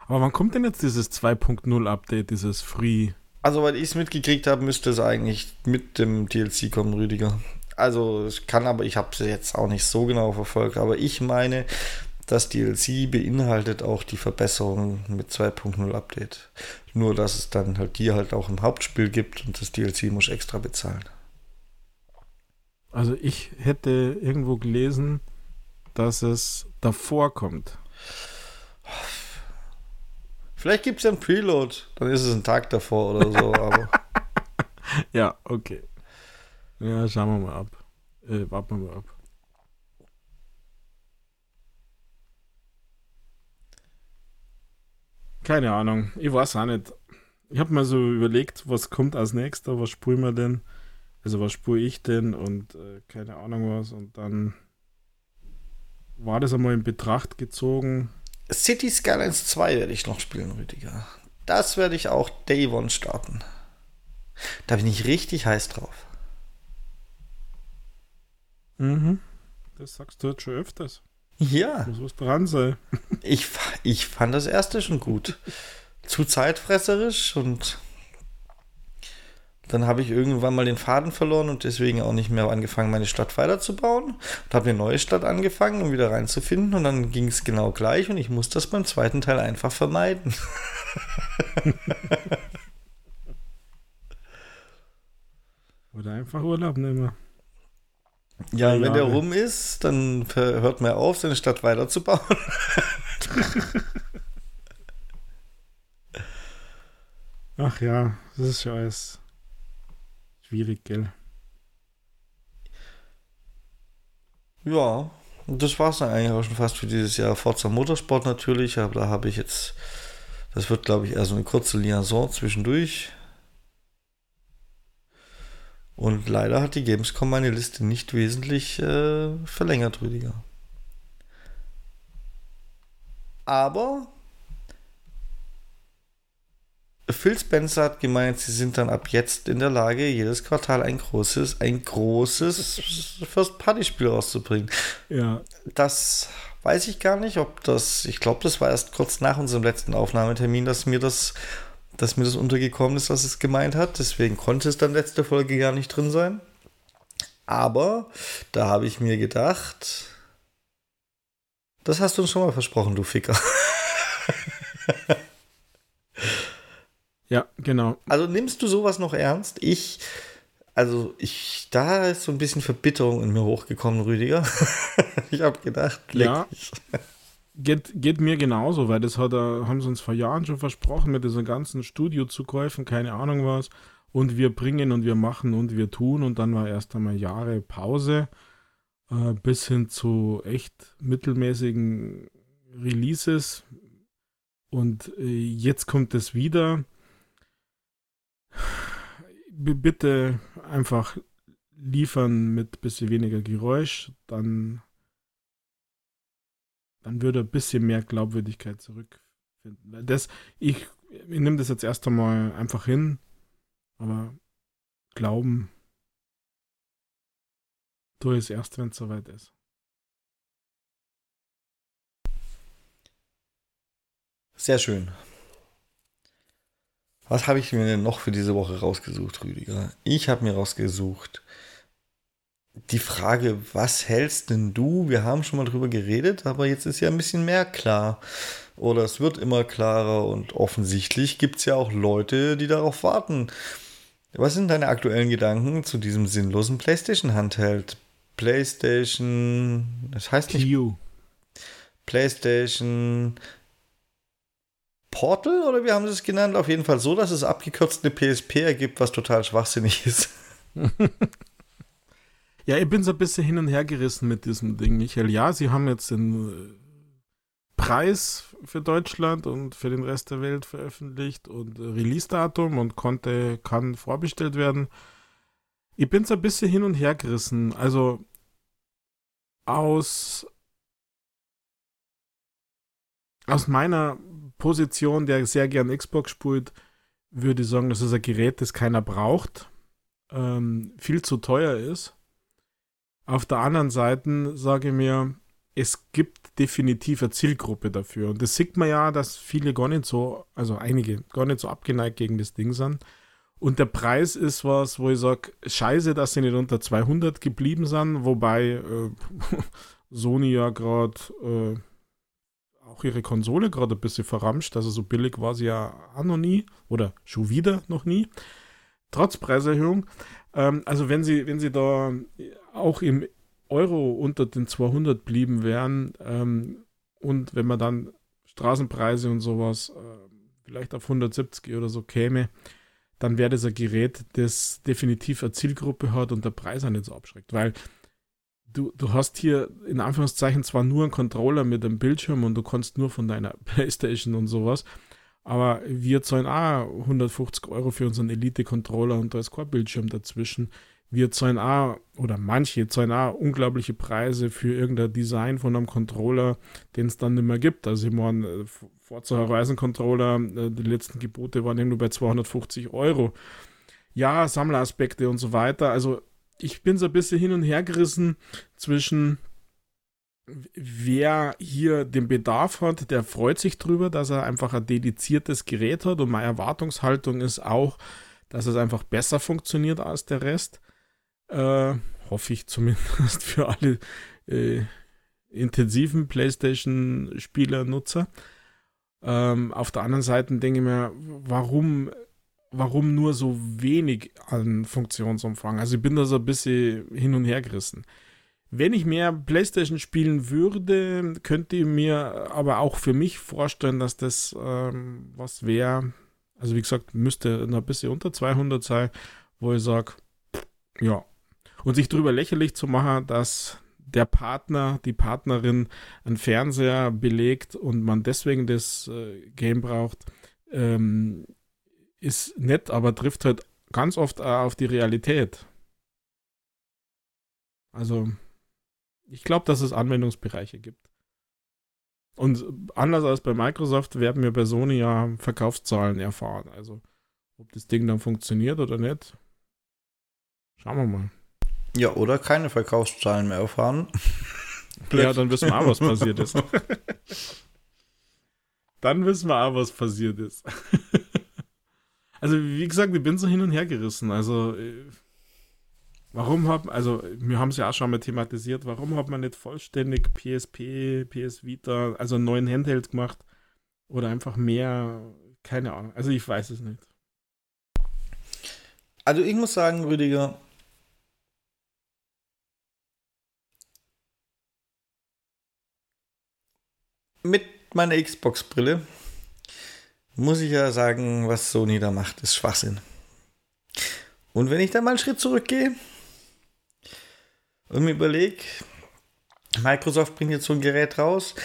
Aber wann kommt denn jetzt dieses 2.0 Update, dieses Free? Also, weil ich es mitgekriegt habe, müsste es eigentlich mit dem DLC kommen, Rüdiger. Also, ich kann aber, ich habe es jetzt auch nicht so genau verfolgt, aber ich meine, das DLC beinhaltet auch die Verbesserungen mit 2.0 Update. Nur, dass es dann halt die halt auch im Hauptspiel gibt und das DLC muss extra bezahlen. Also, ich hätte irgendwo gelesen, dass es davor kommt. Vielleicht gibt es ja einen Preload, dann ist es ein Tag davor oder so, aber. [laughs] ja, okay. Ja, schauen wir mal ab. Äh, warten wir mal ab. Keine Ahnung, ich weiß auch nicht. Ich habe mir so überlegt, was kommt als nächster, was spulen wir denn? Also was spule ich denn und äh, keine Ahnung was und dann war das einmal in Betracht gezogen. City Skylines 2 werde ich noch spielen, Rüdiger. Das werde ich auch Day One starten. Da bin ich richtig heiß drauf. Mhm. Das sagst du jetzt schon öfters. Ja. Muss was dran sein. [laughs] ich, ich fand das erste schon gut. [laughs] Zu zeitfresserisch und dann habe ich irgendwann mal den Faden verloren und deswegen auch nicht mehr angefangen, meine Stadt weiterzubauen. Und habe eine neue Stadt angefangen, um wieder reinzufinden. Und dann ging es genau gleich und ich muss das beim zweiten Teil einfach vermeiden. [laughs] Oder einfach Urlaub nehmen. Ja, wenn der rum ist, dann hört man auf, seine Stadt weiterzubauen. Ach ja, das ist ja alles Schwierig, gell? Ja, das war es dann eigentlich auch schon fast für dieses Jahr. Forza Motorsport natürlich, aber da habe ich jetzt, das wird glaube ich eher so eine kurze Liaison zwischendurch. Und leider hat die Gamescom meine Liste nicht wesentlich äh, verlängert, Rüdiger. Aber Phil Spencer hat gemeint, sie sind dann ab jetzt in der Lage, jedes Quartal ein großes, ein großes First-Party-Spiel rauszubringen. Ja. Das weiß ich gar nicht, ob das, ich glaube, das war erst kurz nach unserem letzten Aufnahmetermin, dass mir das, dass mir das untergekommen ist, was es gemeint hat. Deswegen konnte es dann letzte Folge gar nicht drin sein. Aber da habe ich mir gedacht, das hast du uns schon mal versprochen, du Ficker. [laughs] Ja, genau. Also nimmst du sowas noch ernst? Ich, also ich, da ist so ein bisschen Verbitterung in mir hochgekommen, Rüdiger. [laughs] ich habe gedacht, leck ja. Geht, geht mir genauso, weil das hat, haben sie uns vor Jahren schon versprochen mit diesen ganzen Studiozukäufen, keine Ahnung was. Und wir bringen und wir machen und wir tun. Und dann war erst einmal Jahre Pause äh, bis hin zu echt mittelmäßigen Releases. Und äh, jetzt kommt es wieder bitte einfach liefern mit ein bisschen weniger Geräusch, dann, dann würde ein bisschen mehr Glaubwürdigkeit zurückfinden. Das, ich, ich nehme das jetzt erst einmal einfach hin, aber glauben tue es erst, wenn es soweit ist. Sehr schön. Was habe ich mir denn noch für diese Woche rausgesucht, Rüdiger? Ich habe mir rausgesucht die Frage, was hältst denn du? Wir haben schon mal drüber geredet, aber jetzt ist ja ein bisschen mehr klar. Oder es wird immer klarer und offensichtlich gibt es ja auch Leute, die darauf warten. Was sind deine aktuellen Gedanken zu diesem sinnlosen PlayStation-Handheld? PlayStation, das heißt nicht. Q. PlayStation Portal oder wie haben sie es genannt? Auf jeden Fall so, dass es abgekürzt eine PSP ergibt, was total schwachsinnig ist. [laughs] ja, ich bin so ein bisschen hin und her gerissen mit diesem Ding, Michael. Ja, sie haben jetzt den äh, Preis für Deutschland und für den Rest der Welt veröffentlicht und Release-Datum und konnte, kann vorbestellt werden. Ich bin so ein bisschen hin und her gerissen. Also aus, aus meiner Position, der sehr gern Xbox spielt, würde ich sagen, das ist ein Gerät, das keiner braucht, ähm, viel zu teuer ist. Auf der anderen Seite sage ich mir, es gibt definitiv eine Zielgruppe dafür. Und das sieht man ja, dass viele gar nicht so, also einige, gar nicht so abgeneigt gegen das Ding sind. Und der Preis ist was, wo ich sage, scheiße, dass sie nicht unter 200 geblieben sind, wobei äh, [laughs] Sony ja gerade äh, auch ihre Konsole gerade ein bisschen verramscht. Also so billig war sie ja auch noch nie oder schon wieder noch nie. Trotz Preiserhöhung. Ähm, also wenn sie, wenn sie da auch im Euro unter den 200 blieben wären ähm, und wenn man dann Straßenpreise und sowas äh, vielleicht auf 170 oder so käme, dann wäre das ein Gerät, das definitiv eine Zielgruppe hat und der Preis auch nicht so abschreckt. Weil du, du hast hier in Anführungszeichen zwar nur einen Controller mit einem Bildschirm und du kannst nur von deiner [laughs] Playstation und sowas, aber wir zahlen auch 150 Euro für unseren Elite-Controller und da ist kein Bildschirm dazwischen. Wir zahlen auch, oder manche zahlen auch unglaubliche Preise für irgendein Design von einem Controller, den es dann nicht mehr gibt. Also ich meine, Forza Horizon Controller, äh, die letzten Gebote waren nur bei 250 Euro. Ja, Sammleraspekte und so weiter. Also ich bin so ein bisschen hin und her gerissen zwischen wer hier den Bedarf hat, der freut sich drüber, dass er einfach ein dediziertes Gerät hat und meine Erwartungshaltung ist auch, dass es einfach besser funktioniert als der Rest. Äh, hoffe ich zumindest [laughs] für alle äh, intensiven PlayStation-Spieler-Nutzer. Ähm, auf der anderen Seite denke ich mir, warum, warum nur so wenig an Funktionsumfang? Also ich bin da so ein bisschen hin und her gerissen. Wenn ich mehr PlayStation spielen würde, könnte ich mir aber auch für mich vorstellen, dass das ähm, was wäre. Also wie gesagt, müsste noch ein bisschen unter 200 sein, wo ich sage, ja. Und sich darüber lächerlich zu machen, dass der Partner, die Partnerin einen Fernseher belegt und man deswegen das äh, Game braucht, ähm, ist nett, aber trifft halt ganz oft auf die Realität. Also, ich glaube, dass es Anwendungsbereiche gibt. Und anders als bei Microsoft werden wir bei Sony ja Verkaufszahlen erfahren. Also, ob das Ding dann funktioniert oder nicht, schauen wir mal. Ja, oder keine Verkaufszahlen mehr erfahren. [laughs] ja, dann wissen wir auch, was passiert ist. [laughs] dann wissen wir auch, was passiert ist. [laughs] also, wie gesagt, ich bin so hin und her gerissen. Also, äh, warum haben, also, wir haben es ja auch schon mal thematisiert, warum hat man nicht vollständig PSP, PS Vita, also einen neuen Handheld gemacht? Oder einfach mehr, keine Ahnung. Also, ich weiß es nicht. Also, ich muss sagen, Rüdiger, mit meiner Xbox-Brille muss ich ja sagen, was Sony da macht, ist Schwachsinn. Und wenn ich dann mal einen Schritt zurückgehe und mir überlege, Microsoft bringt jetzt so ein Gerät raus,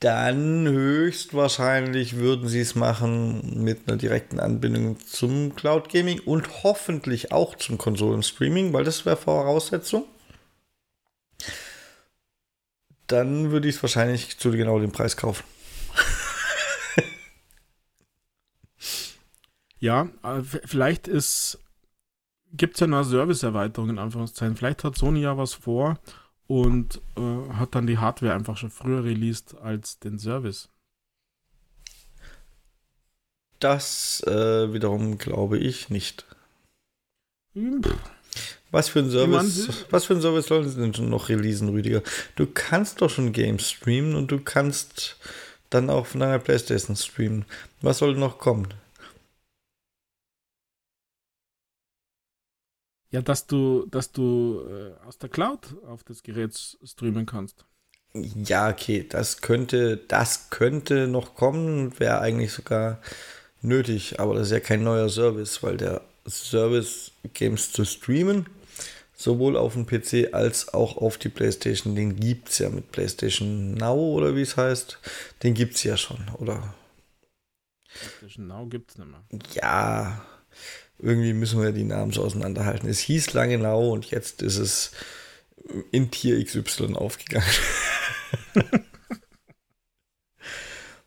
dann höchstwahrscheinlich würden sie es machen mit einer direkten Anbindung zum Cloud Gaming und hoffentlich auch zum Konsolenstreaming, weil das wäre Voraussetzung dann würde ich es wahrscheinlich zu genau dem Preis kaufen. [laughs] ja, äh, vielleicht ist gibt es ja eine Serviceerweiterung in Anführungszeichen. Vielleicht hat Sony ja was vor und äh, hat dann die Hardware einfach schon früher released als den Service. Das äh, wiederum glaube ich nicht. Hm, pff, Was für ein Service, was für ein Service sollen sie denn schon noch releasen, Rüdiger? Du kannst doch schon Games streamen und du kannst dann auch von deiner Playstation streamen. Was soll noch kommen? Ja, dass du, dass du äh, aus der Cloud auf das Gerät streamen kannst. Ja, okay, das könnte, das könnte noch kommen, wäre eigentlich sogar nötig, aber das ist ja kein neuer Service, weil der Service, Games zu streamen, sowohl auf dem PC als auch auf die PlayStation, den gibt es ja mit PlayStation Now oder wie es heißt, den gibt es ja schon, oder? PlayStation Now gibt's nicht mehr. Ja, irgendwie müssen wir die Namen so auseinanderhalten. Es hieß lange Now und jetzt ist es in Tier XY aufgegangen. [laughs]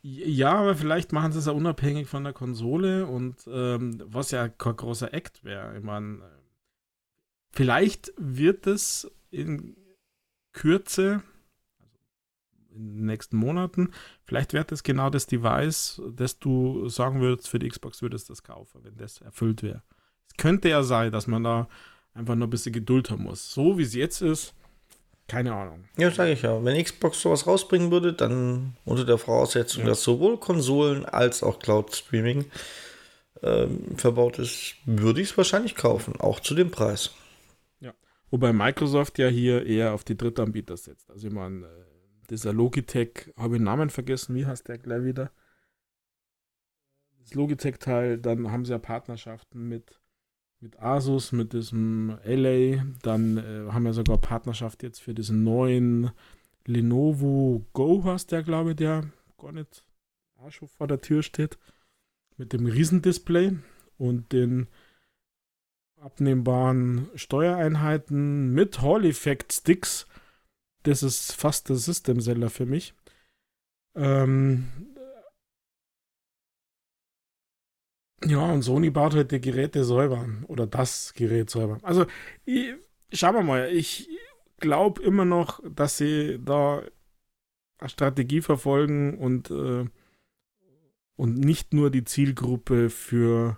Ja, aber vielleicht machen sie es ja unabhängig von der Konsole und ähm, was ja kein großer Act wäre. Ich meine, vielleicht wird es in Kürze, also in den nächsten Monaten, vielleicht wird es genau das Device, das du sagen würdest, für die Xbox würdest du das kaufen, wenn das erfüllt wäre. Es könnte ja sein, dass man da einfach noch ein bisschen Geduld haben muss. So wie es jetzt ist, keine Ahnung. Ja, sage ich ja. Wenn Xbox sowas rausbringen würde, dann unter der Voraussetzung, Ja. dass sowohl Konsolen als auch Cloud Streaming ähm, verbaut ist, würde ich es wahrscheinlich kaufen, auch zu dem Preis. Wobei Microsoft ja hier eher auf die Drittanbieter setzt. Also ich meine, äh, dieser Logitech, habe ich den Namen vergessen, wie heißt der gleich wieder? Das Logitech-Teil, dann haben sie ja Partnerschaften mit, mit Asus, mit diesem LA, dann äh, haben wir sogar Partnerschaft jetzt für diesen neuen Lenovo Go, heißt der, glaube ich, der gar nicht auch schon vor der Tür steht, mit dem Riesendisplay und den abnehmbaren Steuereinheiten mit Hall Effect Sticks. Das ist fast der System Seller für mich. Ähm, ja, und Sony baut halt die Geräte selber oder das Gerät selber. Also, ich, schauen wir mal. Ich glaube immer noch, dass sie da eine Strategie verfolgen und, äh, und nicht nur die Zielgruppe für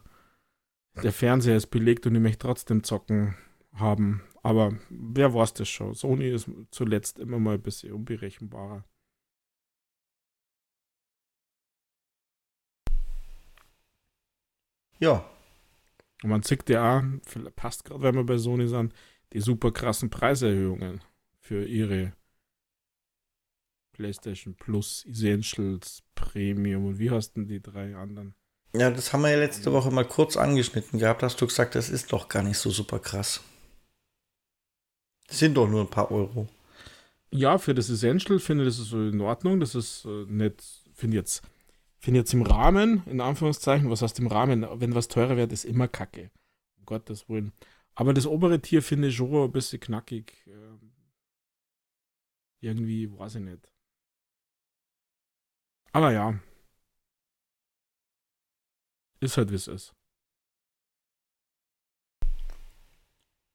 der Fernseher ist belegt und ich möchte trotzdem zocken haben. Aber wer weiß das schon? Sony ist zuletzt immer mal ein bisschen unberechenbarer. Ja, Und man zickt ja auch, vielleicht passt gerade, wenn wir bei Sony sind, die super krassen Preiserhöhungen für ihre PlayStation Plus, Essentials, Premium und wie hast denn die drei anderen? Ja, das haben wir ja letzte Woche mal kurz angeschnitten gehabt. Hast du gesagt, das ist doch gar nicht so super krass. Das sind doch nur ein paar Euro. Ja, für das Essential finde ich das ist so in Ordnung. Das ist äh, nicht, finde jetzt, finde jetzt im Rahmen, in Anführungszeichen, was heißt im Rahmen, wenn was teurer wird, ist immer Kacke. Um Gottes Willen. Aber das obere Tier finde ich schon ein bisschen knackig. Ähm, irgendwie, weiß ich nicht. Aber ja. Ist halt, wie es ist.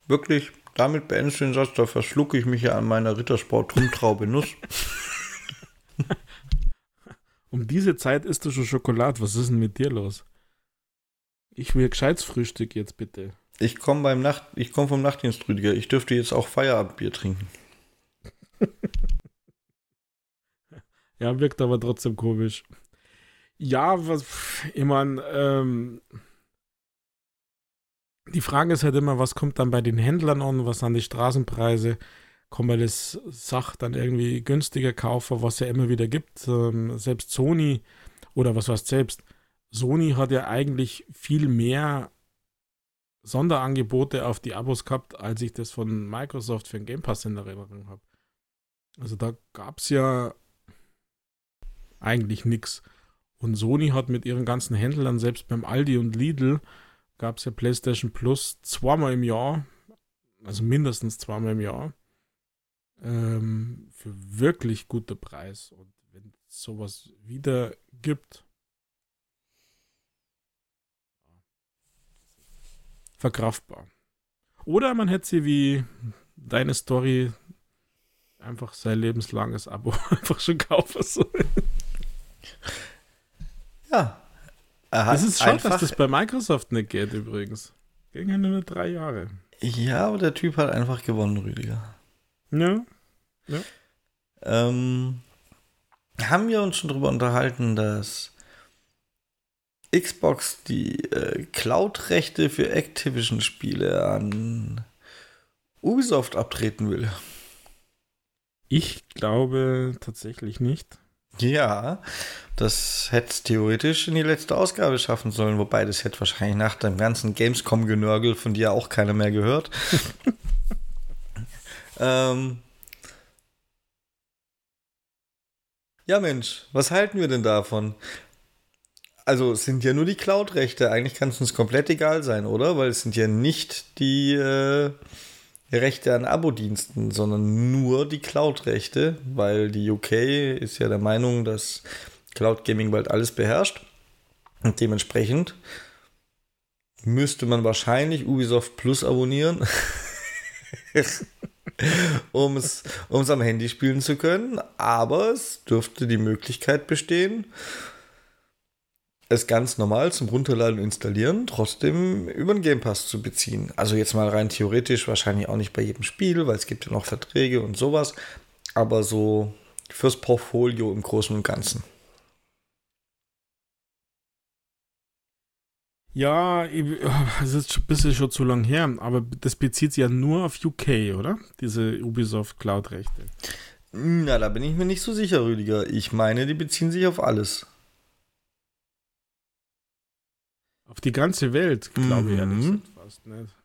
Wirklich, damit beendest du den Satz, da verschlucke ich mich ja an meiner Rittersport-Rumtraube Nuss. [laughs] Um diese Zeit isst du schon Schokolade. Was ist denn mit dir los? Ich will gescheites Frühstück jetzt bitte. Ich komme beim Nacht, ich komme vom Nachtdienst, Rüdiger. Ich dürfte jetzt auch Feierabendbier trinken. [laughs] Ja, wirkt aber trotzdem komisch. Ja, was, ich meine, ähm, die Frage ist halt immer, was kommt dann bei den Händlern an, was sind die Straßenpreise? Kann man das Sach dann irgendwie günstiger kaufen, was ja immer wieder gibt? Ähm, selbst Sony, oder was heißt selbst, Sony hat ja eigentlich viel mehr Sonderangebote auf die Abos gehabt, als ich das von Microsoft für den Game Pass in Erinnerung habe. Also da gab es ja eigentlich nichts. Und Sony hat mit ihren ganzen Händlern, selbst beim Aldi und Lidl, gab es ja PlayStation Plus zweimal im Jahr, also mindestens zweimal im Jahr, ähm, für wirklich gute Preis. Und wenn es sowas wieder gibt, verkraftbar. Oder man hätte sie wie deine Story einfach sein lebenslanges Abo [laughs] einfach schon kaufen sollen. Ja, Es ist schade, dass das bei Microsoft nicht geht übrigens. Ging ja nur drei Jahre. Ja, aber der Typ hat einfach gewonnen, Rüdiger. Ja. ja. Ähm, haben wir uns schon darüber unterhalten, dass Xbox die äh, Cloud-Rechte für Activision-Spiele an Ubisoft abtreten will? Ich glaube tatsächlich nicht. Ja, das hätte es theoretisch in die letzte Ausgabe schaffen sollen, wobei das hätte wahrscheinlich nach dem ganzen Gamescom-Genörgel von dir auch keiner mehr gehört. [laughs] ähm, ja, Mensch, was halten wir denn davon? Also, es sind ja nur die Cloud-Rechte. Eigentlich kann es uns komplett egal sein, oder? Weil es sind ja nicht die. Äh, Rechte an Abo-Diensten, sondern nur die Cloud-Rechte, weil die UK ist ja der Meinung, dass Cloud Gaming bald alles beherrscht. Und dementsprechend müsste man wahrscheinlich Ubisoft Plus abonnieren, [laughs] um es am Handy spielen zu können. Aber es dürfte die Möglichkeit bestehen, es ganz normal zum Runterladen und Installieren trotzdem über den Game Pass zu beziehen. Also jetzt mal rein theoretisch, wahrscheinlich auch nicht bei jedem Spiel, weil es gibt ja noch Verträge und sowas, aber so fürs Portfolio im Großen und Ganzen. Ja, [laughs] es ist ein bisschen schon zu lang her, aber das bezieht sich ja nur auf UK, oder? Diese Ubisoft Cloud-Rechte. Na, da bin ich mir nicht so sicher, Rüdiger. Ich meine, die beziehen sich auf alles. Auf die ganze Welt, glaube mhm. ich ehrlich gesagt fast nicht.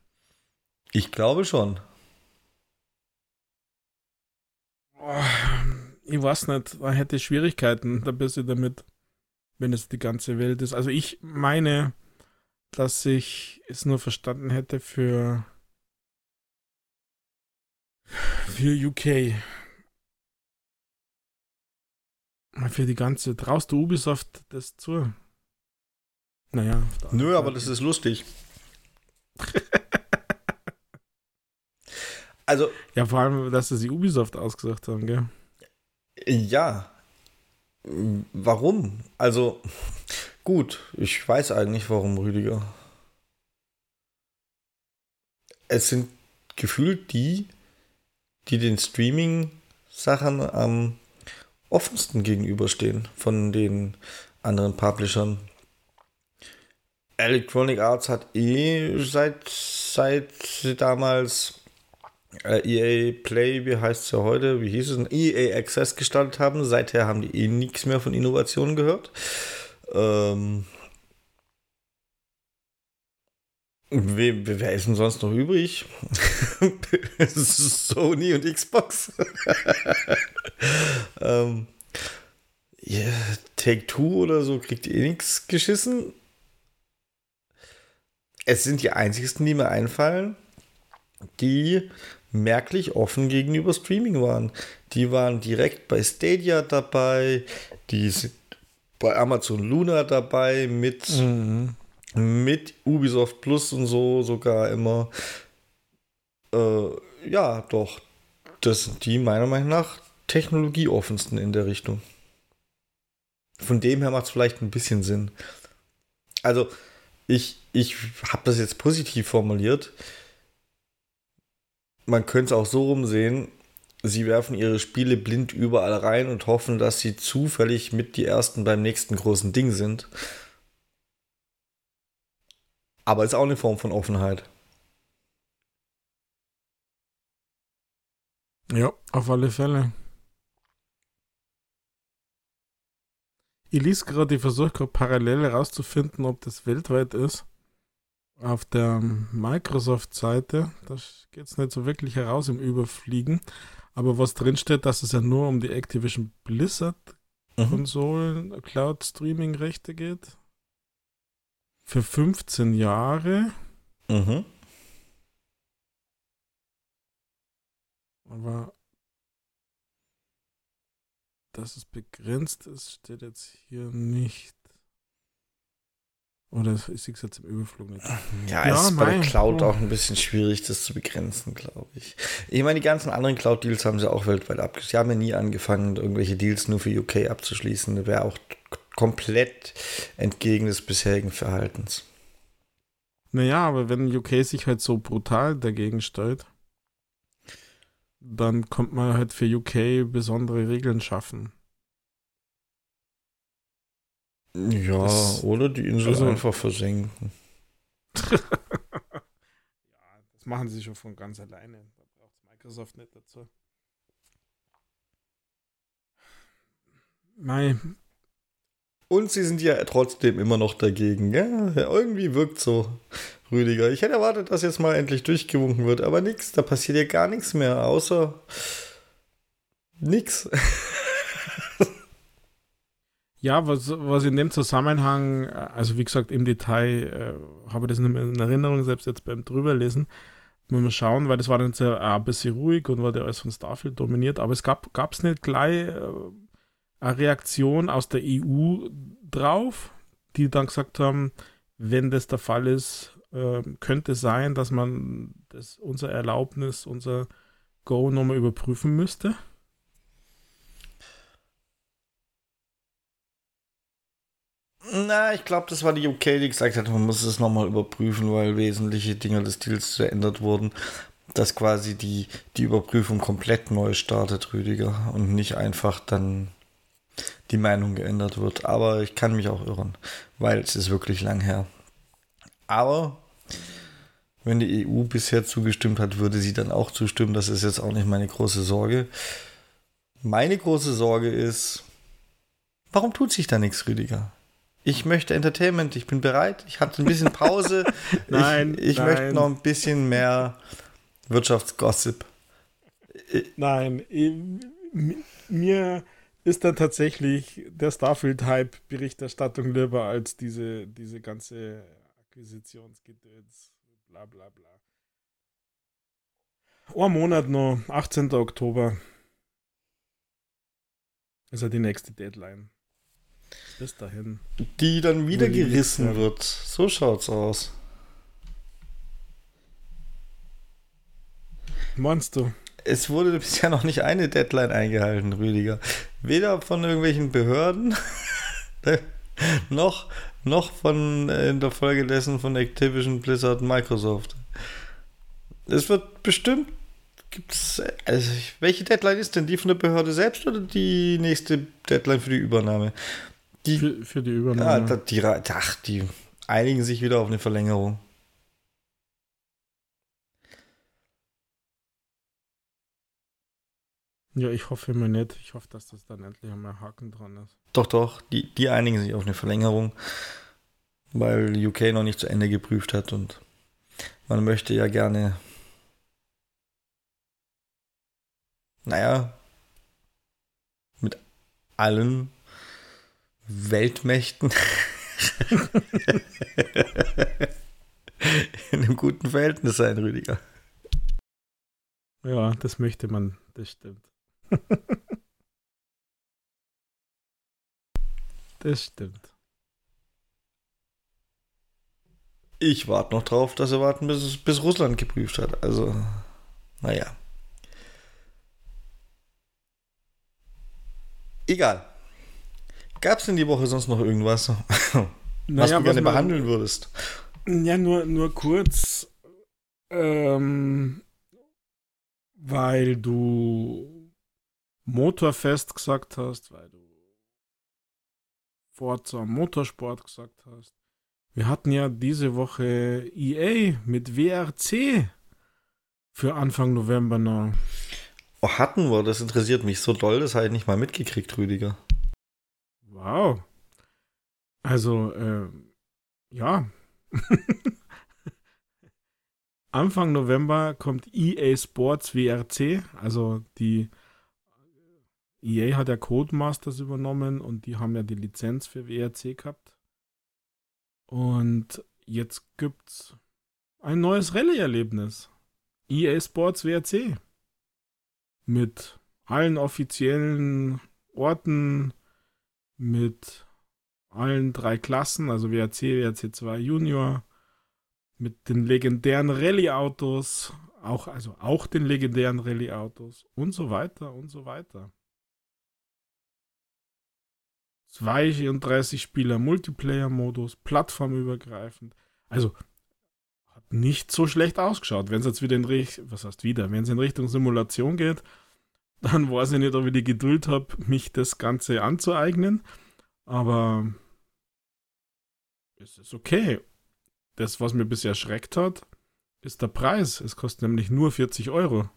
Ich glaube schon. Oh, ich weiß nicht, da hätte Schwierigkeiten da bist du damit, wenn es die ganze Welt ist. Also ich meine, dass ich es nur verstanden hätte für für UK. Für die ganze. Traust du Ubisoft das zu? Naja. Nö, aber das ist lustig. [laughs] also. Ja, vor allem, dass sie Ubisoft ausgesucht haben, gell? Ja. Warum? Also, gut, ich weiß eigentlich warum, Rüdiger. Es sind gefühlt die, die den Streaming-Sachen am offensten gegenüberstehen von den anderen Publishern. Electronic Arts hat eh seit, seit damals äh, EA Play, wie heißt es ja heute, wie hieß es, EA Access gestartet haben. Seither haben die eh nichts mehr von Innovationen gehört. Ähm, Wer, wer ist denn sonst noch übrig? [laughs] Sony und Xbox. [laughs] ähm, yeah, Take Two oder so kriegt eh nichts geschissen es sind die einzigsten, die mir einfallen, die merklich offen gegenüber Streaming waren. Die waren direkt bei Stadia dabei, die sind bei Amazon Luna dabei, mit, mhm. mit Ubisoft Plus und so sogar immer. Äh, ja, doch. Das sind die meiner Meinung nach technologieoffensten in der Richtung. Von dem her macht es vielleicht ein bisschen Sinn. Also, ich, ich habe das jetzt positiv formuliert. Man könnte es auch so rumsehen, sie werfen ihre Spiele blind überall rein und hoffen, dass sie zufällig mit die ersten beim nächsten großen Ding sind. Aber ist auch eine Form von Offenheit. Ja, auf alle Fälle. Ich lese gerade, ich versuche gerade parallel herauszufinden, ob das weltweit ist. Auf der Microsoft-Seite, da geht es nicht so wirklich heraus im Überfliegen. Aber was drinsteht, dass es ja nur um die Activision Blizzard Konsolen mhm. Cloud Streaming Rechte geht. Für 15 Jahre. Mhm. Aber dass es begrenzt ist, steht jetzt hier nicht. Oder ist es jetzt im Überflug nicht? Ja, ja es ist bei der Cloud oh. auch ein bisschen schwierig, das zu begrenzen, glaube ich. Ich meine, die ganzen anderen Cloud-Deals haben sie auch weltweit abgeschlossen. Sie haben ja nie angefangen, irgendwelche Deals nur für UK abzuschließen. Das wäre auch komplett entgegen des bisherigen Verhaltens. Naja, aber wenn UK sich halt so brutal dagegen stellt, dann kommt man halt für UK besondere Regeln schaffen. Ja, das, oder die Insel also, einfach versenken. ja, [laughs] das machen sie schon von ganz alleine. Da braucht Microsoft nicht dazu. Mei. Und sie sind ja trotzdem immer noch dagegen. Ja, irgendwie wirkt so, Rüdiger. Ich hätte erwartet, dass jetzt mal endlich durchgewunken wird, aber nichts. Da passiert ja gar nichts mehr, außer nichts. [laughs] Ja, was, was in dem Zusammenhang, also wie gesagt, im Detail äh, habe ich das nicht mehr in Erinnerung, selbst jetzt beim drüberlesen, mal schauen, weil das war dann sehr äh, ein bisschen ruhig und war der alles von Starfield dominiert, aber es gab es nicht gleich äh, eine Reaktion aus der EU drauf, die dann gesagt haben, wenn das der Fall ist, äh, könnte sein, dass man das, unser Erlaubnis, unser Go nochmal überprüfen müsste. Na, ich glaube, das war die UK, die gesagt hat, man muss es nochmal überprüfen, weil wesentliche Dinge des Deals verändert wurden. Dass quasi die, die Überprüfung komplett neu startet, Rüdiger, und nicht einfach dann die Meinung geändert wird. Aber ich kann mich auch irren, weil es ist wirklich lang her. Aber wenn die EU bisher zugestimmt hat, würde sie dann auch zustimmen. Das ist jetzt auch nicht meine große Sorge. Meine große Sorge ist, warum tut sich da nichts, Rüdiger? Ich möchte Entertainment, ich bin bereit. Ich hatte ein bisschen Pause. [laughs] nein, ich, ich nein. möchte noch ein bisschen mehr Wirtschaftsgossip. Nein, mir ist dann tatsächlich der Starfield-Hype-Berichterstattung lieber als diese, diese ganze Akquisitionsgedöns, bla bla bla. Ein Monat noch, 18. Oktober. Ist ja die nächste Deadline. Bis dahin. Die dann wieder gerissen wird. So schaut's aus. Meinst du? Es wurde bisher noch nicht eine Deadline eingehalten, Rüdiger. Weder von irgendwelchen Behörden [laughs] noch, noch von äh, in der Folge dessen von Activision Blizzard Microsoft. Es wird bestimmt gibt's also welche Deadline ist denn die von der Behörde selbst oder die nächste Deadline für die Übernahme? Die, für, für die Übernahme. Ja, die, ach, die einigen sich wieder auf eine Verlängerung. Ja, ich hoffe immer nicht. Ich hoffe, dass das dann endlich einmal Haken dran ist. Doch, doch. Die, die einigen sich auf eine Verlängerung, weil UK noch nicht zu Ende geprüft hat und man möchte ja gerne. Naja, mit allen Weltmächten [laughs] in einem guten Verhältnis sein, Rüdiger. Ja, das möchte man, das stimmt. [laughs] das stimmt. Ich warte noch drauf, dass sie warten, bis, bis Russland geprüft hat. Also, naja. Egal. Gab es denn die Woche sonst noch irgendwas, [laughs] was du gerne behandeln würdest? Ja, nur, nur kurz, ähm, weil du Motorfest gesagt hast, weil du Forza Motorsport gesagt hast. Wir hatten ja diese Woche EA mit WRC für Anfang November noch. Oh, hatten wir, das interessiert mich so doll, das habe ich nicht mal mitgekriegt, Rüdiger. Wow. Also, äh, ja. [laughs] Anfang November kommt EA Sports WRC, also die EA hat ja Codemasters übernommen und die haben ja die Lizenz für WRC gehabt. Und jetzt gibt's ein neues Rallye-Erlebnis. EA Sports WRC. Mit allen offiziellen Orten, mit allen drei Klassen, also WRC, WRC2 Junior, mit den legendären Rallye-Autos, auch, also auch den legendären Rallye-Autos und so weiter und so weiter. 32 Spieler Multiplayer-Modus, plattformübergreifend. Also hat nicht so schlecht ausgeschaut. Wenn es jetzt wieder in Richtung, was heißt wieder, wenn es in Richtung Simulation geht, [laughs] dann weiß ich nicht, ob ich die Geduld habe, mich das Ganze anzueignen. Aber es ist okay. Das, was mir bisher erschreckt hat, ist der Preis. Es kostet nämlich nur 40 Euro.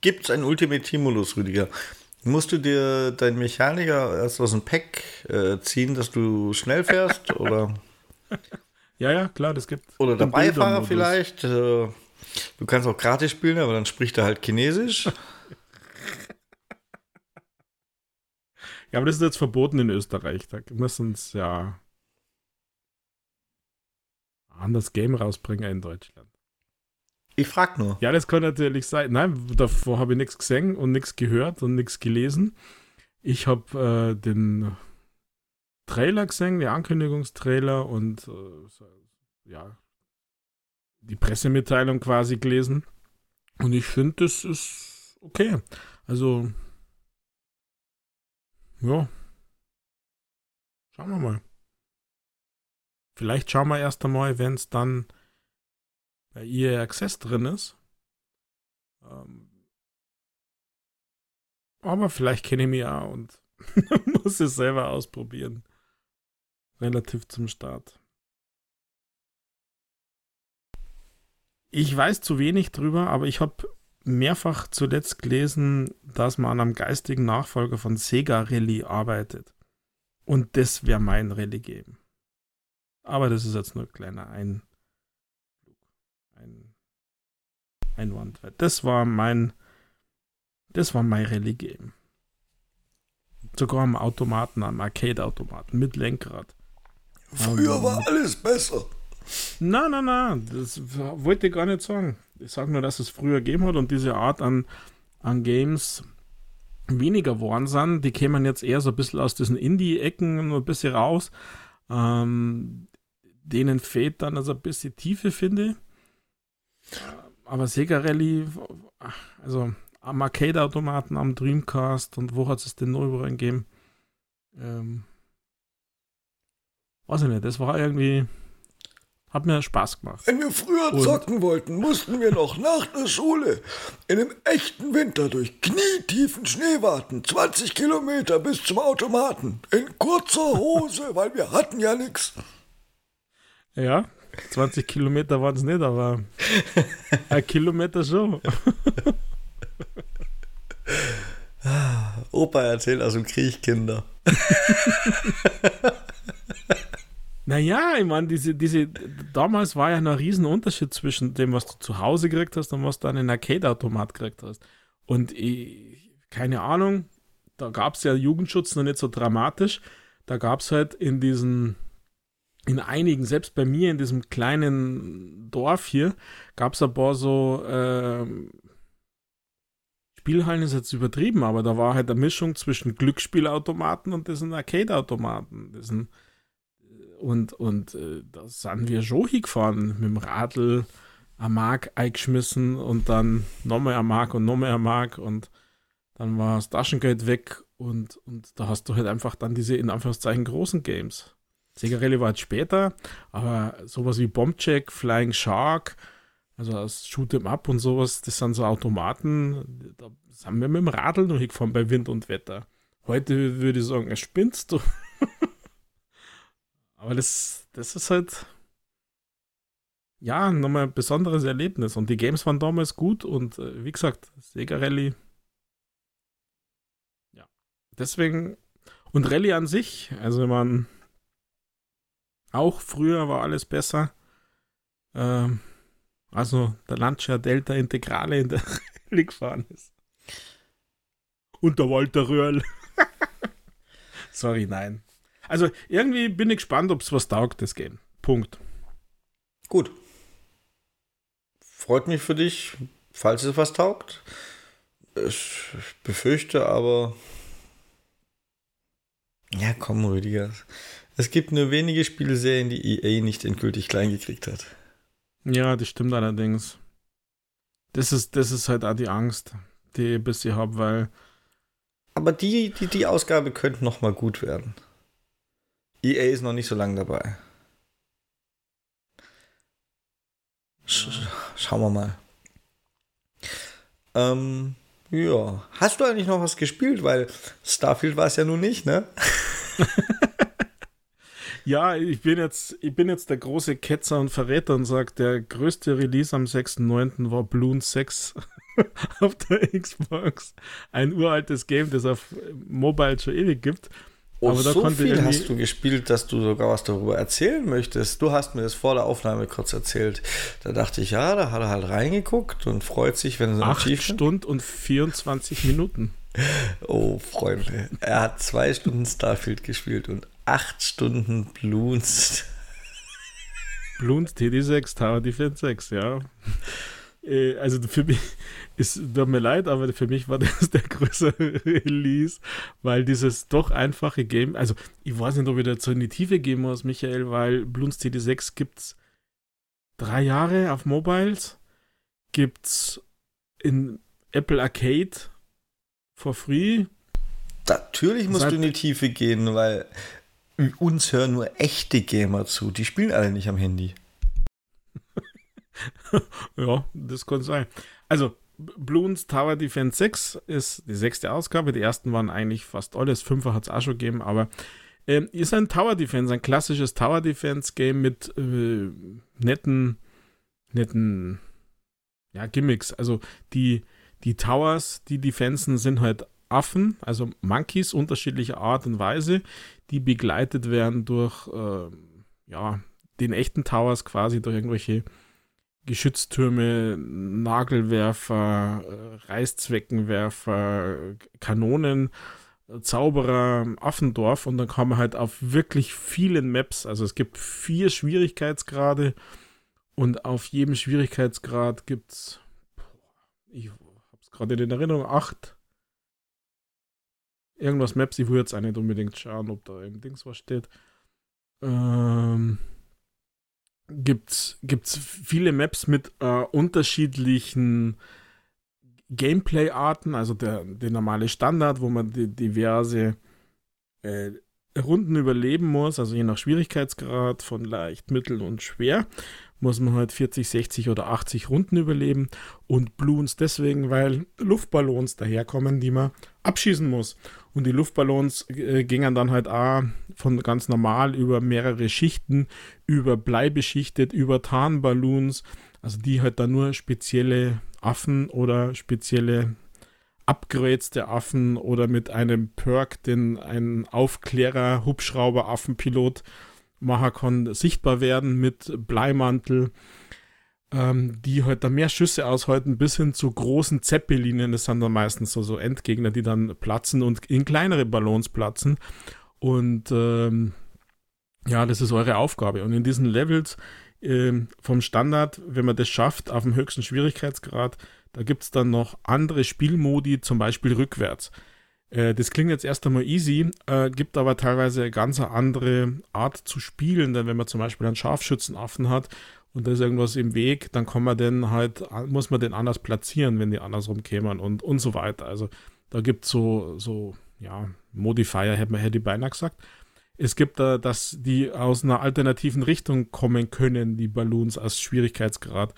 Gibt es einen Ultimate Team-Modus, Rüdiger? Musst du dir deinen Mechaniker erst aus dem Pack äh, ziehen, dass du schnell fährst? [laughs] oder? Ja, ja, klar, das gibt. Oder der Beifahrer vielleicht. Äh, du kannst auch gratis spielen, aber dann spricht er halt Chinesisch. [laughs] Ja, aber das ist jetzt verboten in Österreich. Da müssen es ja anders Game rausbringen in Deutschland. Ich frag nur. Ja, das kann natürlich sein. Nein, davor habe ich nichts gesehen und nichts gehört und nichts gelesen. Ich habe äh, den Trailer gesehen, den Ankündigungstrailer und äh, ja, die Pressemitteilung quasi gelesen. Und ich finde, das ist okay. Also, ja. Schauen wir mal. Vielleicht schauen wir erst einmal, wenn es dann bei EA Access drin ist. Ähm, aber vielleicht kenne ich mich ja und [laughs] muss es selber ausprobieren. Relativ zum Start. Ich weiß zu wenig drüber, aber ich habe mehrfach zuletzt gelesen, dass man an einem geistigen Nachfolger von Sega Rally arbeitet. Und das wäre mein Rally Game. Aber das ist jetzt nur ein kleiner Ein ein Einwand. Das war mein das war mein Rally Game. Sogar am Automaten, am Arcade-Automaten mit Lenkrad. Früher um, war alles besser. Nein, nein, nein, das wollte ich gar nicht sagen. Ich sage nur, dass es früher gegeben hat und diese Art an, an Games weniger geworden sind. Die kämen jetzt eher so ein bisschen aus diesen Indie-Ecken ein bisschen raus. Ähm, denen fehlt dann also ein bisschen Tiefe, finde ich. Aber Sega Rally, also am Arcade-Automaten, am Dreamcast und wo hat es denn noch überall gegeben? Ähm, weiß ich nicht, das war irgendwie hat mir Spaß gemacht. Wenn wir früher und zocken wollten, mussten wir noch nach der Schule in einem echten Winter durch knietiefen Schnee warten. 20 Kilometer bis zum Automaten. In kurzer Hose, weil wir hatten ja nichts. Ja, 20 Kilometer waren es nicht, aber ein Kilometer schon. [laughs] Opa erzählt aus dem Krieg, Kinder. [laughs] Naja, ich meine, diese, diese, damals war ja noch ein Riesenunterschied zwischen dem, was du zu Hause gekriegt hast und was du an den Arcade-Automat gekriegt hast. Und ich, keine Ahnung, da gab es ja Jugendschutz noch nicht so dramatisch. Da gab es halt in diesen, in einigen, selbst bei mir in diesem kleinen Dorf hier, gab es ein paar so, äh, Spielhallen ist jetzt übertrieben, aber da war halt eine Mischung zwischen Glücksspielautomaten und diesen Arcade-Automaten, diesen und, und äh, da sind wir schon hingefahren mit dem Radl am Mark eingeschmissen und dann nochmal am Mark und nochmal am Mark und dann war das Taschengeld weg und, und da hast du halt einfach dann diese in Anführungszeichen großen Games. Sega Rally war halt später, aber sowas wie Bombcheck, Flying Shark, also das Shoot'em Up und sowas, das sind so Automaten, da sind wir mit dem Radl noch hingefahren bei Wind und Wetter. Heute würde ich sagen, er spinnst du. [laughs] Aber das, das ist halt, ja, nochmal ein besonderes Erlebnis. Und die Games waren damals gut und äh, wie gesagt, Sega Rally. Ja, deswegen. Und Rally an sich, also man. Auch früher war alles besser. Ähm, also der Lancia Delta Integrale in der [laughs] Rallye gefahren ist. Und der Walter Röhrl. [laughs] Sorry, nein. Also irgendwie bin ich gespannt, ob es was taugt, das Game. Punkt. Gut. Freut mich für dich, falls es was taugt. Ich befürchte aber. Ja, komm, Rüdiger. Es gibt nur wenige Spielserien, die EA nicht endgültig klein gekriegt hat. Ja, das stimmt allerdings. Das ist, das ist halt auch die Angst, die ich ein bisschen habe, weil Aber die, die, die Ausgabe könnte noch mal gut werden. EA ist noch nicht so lange dabei. Sch schauen wir mal. Ähm, ja. Hast du eigentlich noch was gespielt? Weil Starfield war es ja nun nicht, ne? [laughs] ja, ich bin jetzt, ich bin jetzt der große Ketzer und Verräter und sage, der größte Release am 6.9. war Bloon 6 [laughs] auf der Xbox. Ein uraltes Game, das auf Mobile schon ewig gibt. Oh, Aber so viel hast du gespielt, dass du sogar was darüber erzählen möchtest. Du hast mir das vor der Aufnahme kurz erzählt. Da dachte ich, ja, da hat er halt reingeguckt und freut sich, wenn es Acht Stunden und 24 Minuten. [laughs] Oh, Freunde. Er hat zwei Stunden Starfield gespielt und acht Stunden Bloons. Bloons TD6, Tower Defense 6, ja. Äh, also für mich, [laughs] es tut mir leid, aber für mich war [laughs] das der größere Release, weil dieses doch einfache Game, also ich weiß nicht, ob ich da so in die Tiefe gehen muss, Michael, weil Bloons TD6 gibt es drei Jahre auf Mobiles, gibt es in Apple Arcade for free. Natürlich musst Seit, du in die Tiefe gehen, weil uns hören nur echte Gamer zu. Die spielen alle nicht am Handy. [laughs] ja, das kann sein. Also, Bloons Tower Defense 6 ist die sechste Ausgabe. Die ersten waren eigentlich fast alles. Fünfer hat es auch schon gegeben, aber ähm, ist ein Tower Defense, ein klassisches Tower Defense Game mit äh, netten, netten, ja, Gimmicks. Also die, die Towers, die Defensen sind halt Affen, also Monkeys unterschiedlicher Art und Weise, die begleitet werden durch, äh, ja, den echten Towers quasi durch irgendwelche Geschütztürme, Nagelwerfer, äh, Reißzweckenwerfer, Kanonen, Zauberer, Affendorf und dann kann man halt auf wirklich vielen Maps, also es gibt vier Schwierigkeitsgrade und auf jedem Schwierigkeitsgrad gibt es, ich habe es gerade in Erinnerung, acht irgendwas Maps, ich will jetzt auch nicht unbedingt schauen, ob da irgendwas was steht. Ähm, gibt es viele Maps mit äh, unterschiedlichen Gameplay-Arten, also der, der normale Standard, wo man die, diverse äh, Runden überleben muss, also je nach Schwierigkeitsgrad von leicht, mittel und schwer, muss man halt 40, 60 oder 80 Runden überleben. Und Bloons deswegen, weil Luftballons daherkommen, die man abschießen muss. Und die Luftballons äh, gingen dann halt auch von ganz normal über mehrere Schichten, über bleibeschichtet, über Tarnballons, also die halt dann nur spezielle Affen oder spezielle der Affen oder mit einem Perk, den ein Aufklärer, Hubschrauber, Affenpilot machen kann, sichtbar werden mit Bleimantel ähm, die halt da mehr Schüsse aushalten, bis hin zu großen Zeppelinen. Das sind dann meistens so, so Endgegner, die dann platzen und in kleinere Ballons platzen. Und ähm, ja, das ist eure Aufgabe. Und in diesen Levels ähm, vom Standard, wenn man das schafft, auf dem höchsten Schwierigkeitsgrad, da gibt es dann noch andere Spielmodi, zum Beispiel rückwärts. Äh, das klingt jetzt erst einmal easy, äh, gibt aber teilweise eine ganz andere Art zu spielen, denn wenn man zum Beispiel einen Scharfschützenaffen hat und da ist irgendwas im Weg, dann kann man den halt, muss man den anders platzieren, wenn die andersrum kämen und, und so weiter. Also da gibt es so, so, ja, Modifier, hätte man hätte ich beinahe gesagt. Es gibt da, dass die aus einer alternativen Richtung kommen können, die Balloons als Schwierigkeitsgrad.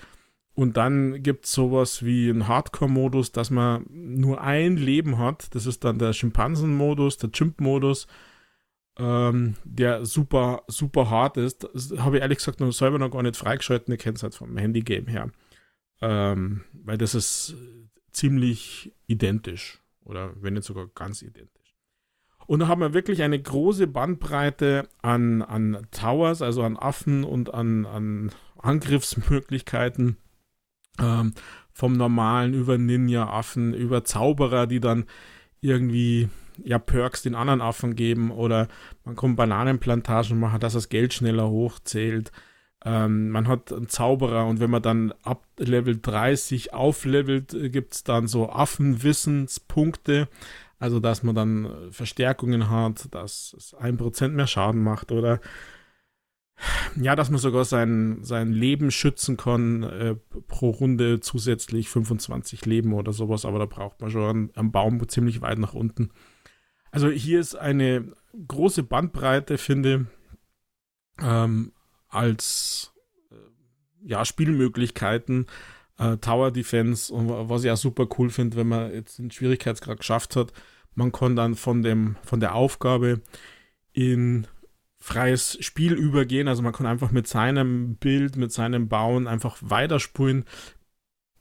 Und dann gibt es sowas wie einen Hardcore-Modus, dass man nur ein Leben hat. Das ist dann der Schimpansen-Modus, der Chimp-Modus ähm, der super, super hart ist. Habe ich ehrlich gesagt noch selber noch gar nicht freigeschalten. Ich kenne es halt vom Handy-Game her. Ähm, weil das ist ziemlich identisch. Oder wenn nicht sogar ganz identisch. Und da haben wir wirklich eine große Bandbreite an, an Towers, also an Affen und an, an Angriffsmöglichkeiten. Ähm, vom normalen über Ninja-Affen, über Zauberer, die dann irgendwie ja Perks den anderen Affen geben oder man kann Bananenplantagen machen, dass das Geld schneller hochzählt. Ähm, man hat einen Zauberer und wenn man dann ab Level 30 auflevelt, äh, gibt es dann so Affenwissenspunkte. Also, dass man dann äh, Verstärkungen hat, dass es 1% mehr Schaden macht oder ja, dass man sogar sein, sein Leben schützen kann, äh, pro Runde zusätzlich 25 Leben oder sowas, aber da braucht man schon am Baum ziemlich weit nach unten. Also hier ist eine große Bandbreite, finde ähm, als äh, ja, Spielmöglichkeiten, äh, Tower Defense und was ich auch super cool finde, wenn man jetzt den Schwierigkeitsgrad geschafft hat, man kann dann von dem, von der Aufgabe in freies Spiel übergehen. Also man kann einfach mit seinem Bild, mit seinem Bauen einfach weiterspulen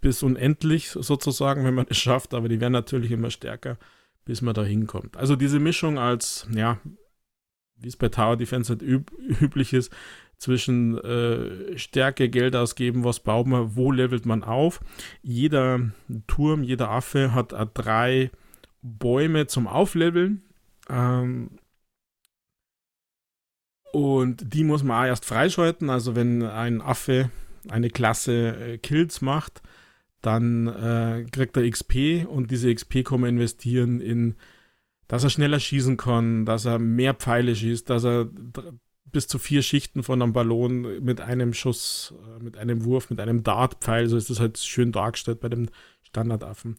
bis unendlich sozusagen, wenn man [laughs] es schafft. Aber die werden natürlich immer stärker, bis man da hinkommt. Also diese Mischung als, ja, wie es bei Tower Defense halt üb [laughs] üblich ist, zwischen äh, Stärke, Geld ausgeben, was baut man, wo levelt man auf. Jeder Turm, jeder Affe hat äh, drei Bäume zum Aufleveln. Ähm, und die muss man auch erst freischalten. Also wenn ein Affe eine Klasse äh, Kills macht, dann äh, kriegt er XP und diese XP kann man investieren in, dass er schneller schießen kann, dass er mehr Pfeile schießt, dass er bis zu vier Schichten von einem Ballon mit einem Schuss, äh, mit einem Wurf, mit einem Dartpfeil, so ist das halt schön dargestellt bei dem Standardaffen.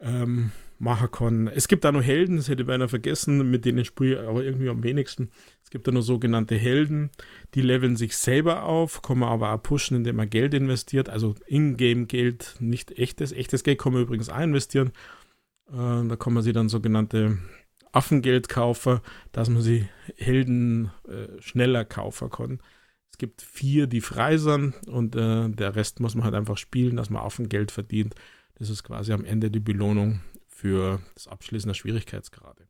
Ähm, machen kann. Es gibt da noch Helden, das hätte ich beinahe vergessen, mit denen spiele ich aber irgendwie am wenigsten. Es gibt da noch sogenannte Helden, die leveln sich selber auf, kann man aber auch pushen, indem man Geld investiert, also Ingame-Geld, nicht echtes. Echtes Geld kann man übrigens auch investieren. Äh, da kann man sich dann sogenannte Affengeld kaufen, dass man sie Helden äh, schneller kaufen kann. Es gibt vier, die frei sind und äh, der Rest muss man halt einfach spielen, dass man Affengeld verdient. Das ist quasi am Ende die Belohnung für das Abschließen der Schwierigkeitsgrade.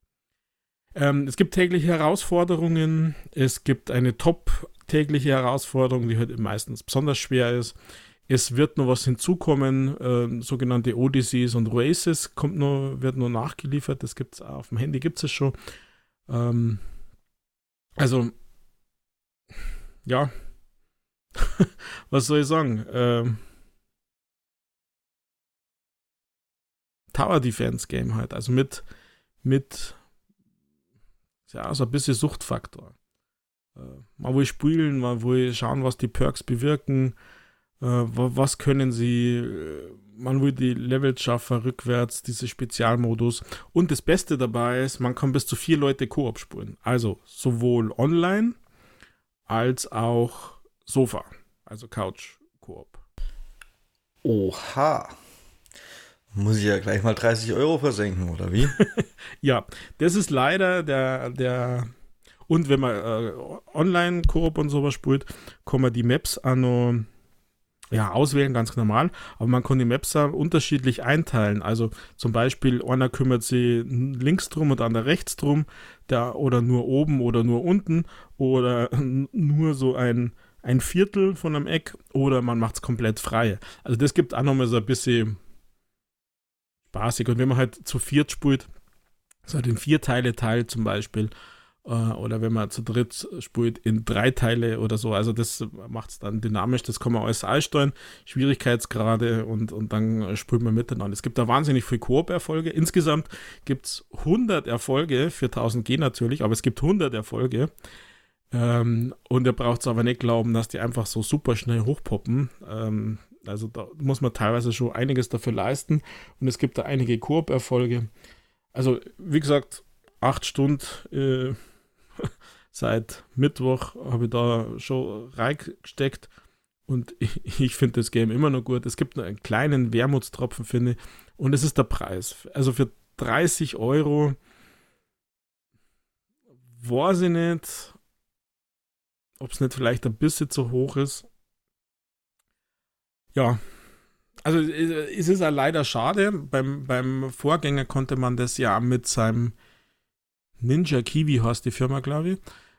Ähm, es gibt tägliche Herausforderungen. Es gibt eine top-tägliche Herausforderung, die halt meistens besonders schwer ist. Es wird noch was hinzukommen, äh, sogenannte Odysseys und Races kommt noch, wird noch nachgeliefert. Das gibt es auf dem Handy, gibt es schon. Ähm, also, ja, [laughs] was soll ich sagen? Ähm, Tower Defense Game halt. Also mit, mit, ja, so ein bisschen Suchtfaktor. Äh, mal wo ich spielen, mal wo ich schauen, was die Perks bewirken, äh, was können sie, äh, man will die Levels schaffen, rückwärts, diese Spezialmodus. Und das Beste dabei ist, man kann bis zu vier Leute Koop spielen. Also sowohl online als auch Sofa, also Couch Koop. Oha. Muss ich ja gleich mal 30 Euro versenken, oder wie? [laughs] ja, das ist leider der, der und wenn man äh, online Koop und sowas spielt, kann man die Maps auch noch ja, auswählen, ganz normal, aber man kann die Maps auch unterschiedlich einteilen. Also zum Beispiel, einer kümmert sich links drum und andere rechts drum, der, oder nur oben oder nur unten oder [laughs] nur so ein, ein Viertel von einem Eck oder man macht es komplett frei. Also das gibt auch nochmal so ein bisschen spaßig. Und wenn man halt zu viert spielt, so den vier Teile teilt zum Beispiel, äh, oder wenn man zu dritt spielt in drei Teile oder so, also das macht es dann dynamisch, das kann man alles einsteuern, Schwierigkeitsgrade und, und dann spielt man miteinander. Es gibt da wahnsinnig viele Koop-Erfolge. Insgesamt gibt es 100 Erfolge für 1000 G natürlich, aber es gibt 100 Erfolge. Ähm, und ihr braucht es aber nicht glauben, dass die einfach so super schnell hochpoppen. Ähm, also da muss man teilweise schon einiges dafür leisten und es gibt da einige Koop-Erfolge. Also wie gesagt, acht Stunden äh, [laughs] seit Mittwoch habe ich da schon reingesteckt und ich, [laughs] ich finde das Game immer noch gut. Es gibt nur einen kleinen Wermutstropfen, finde ich, und es ist der Preis. Also für 30 Euro weiß ich nicht, ob es nicht vielleicht ein bisschen zu hoch ist ja, also es ist ja leider schade. Beim, beim Vorgänger konnte man das ja mit seinem Ninja Kiwi heißt die Firma, glaube ich,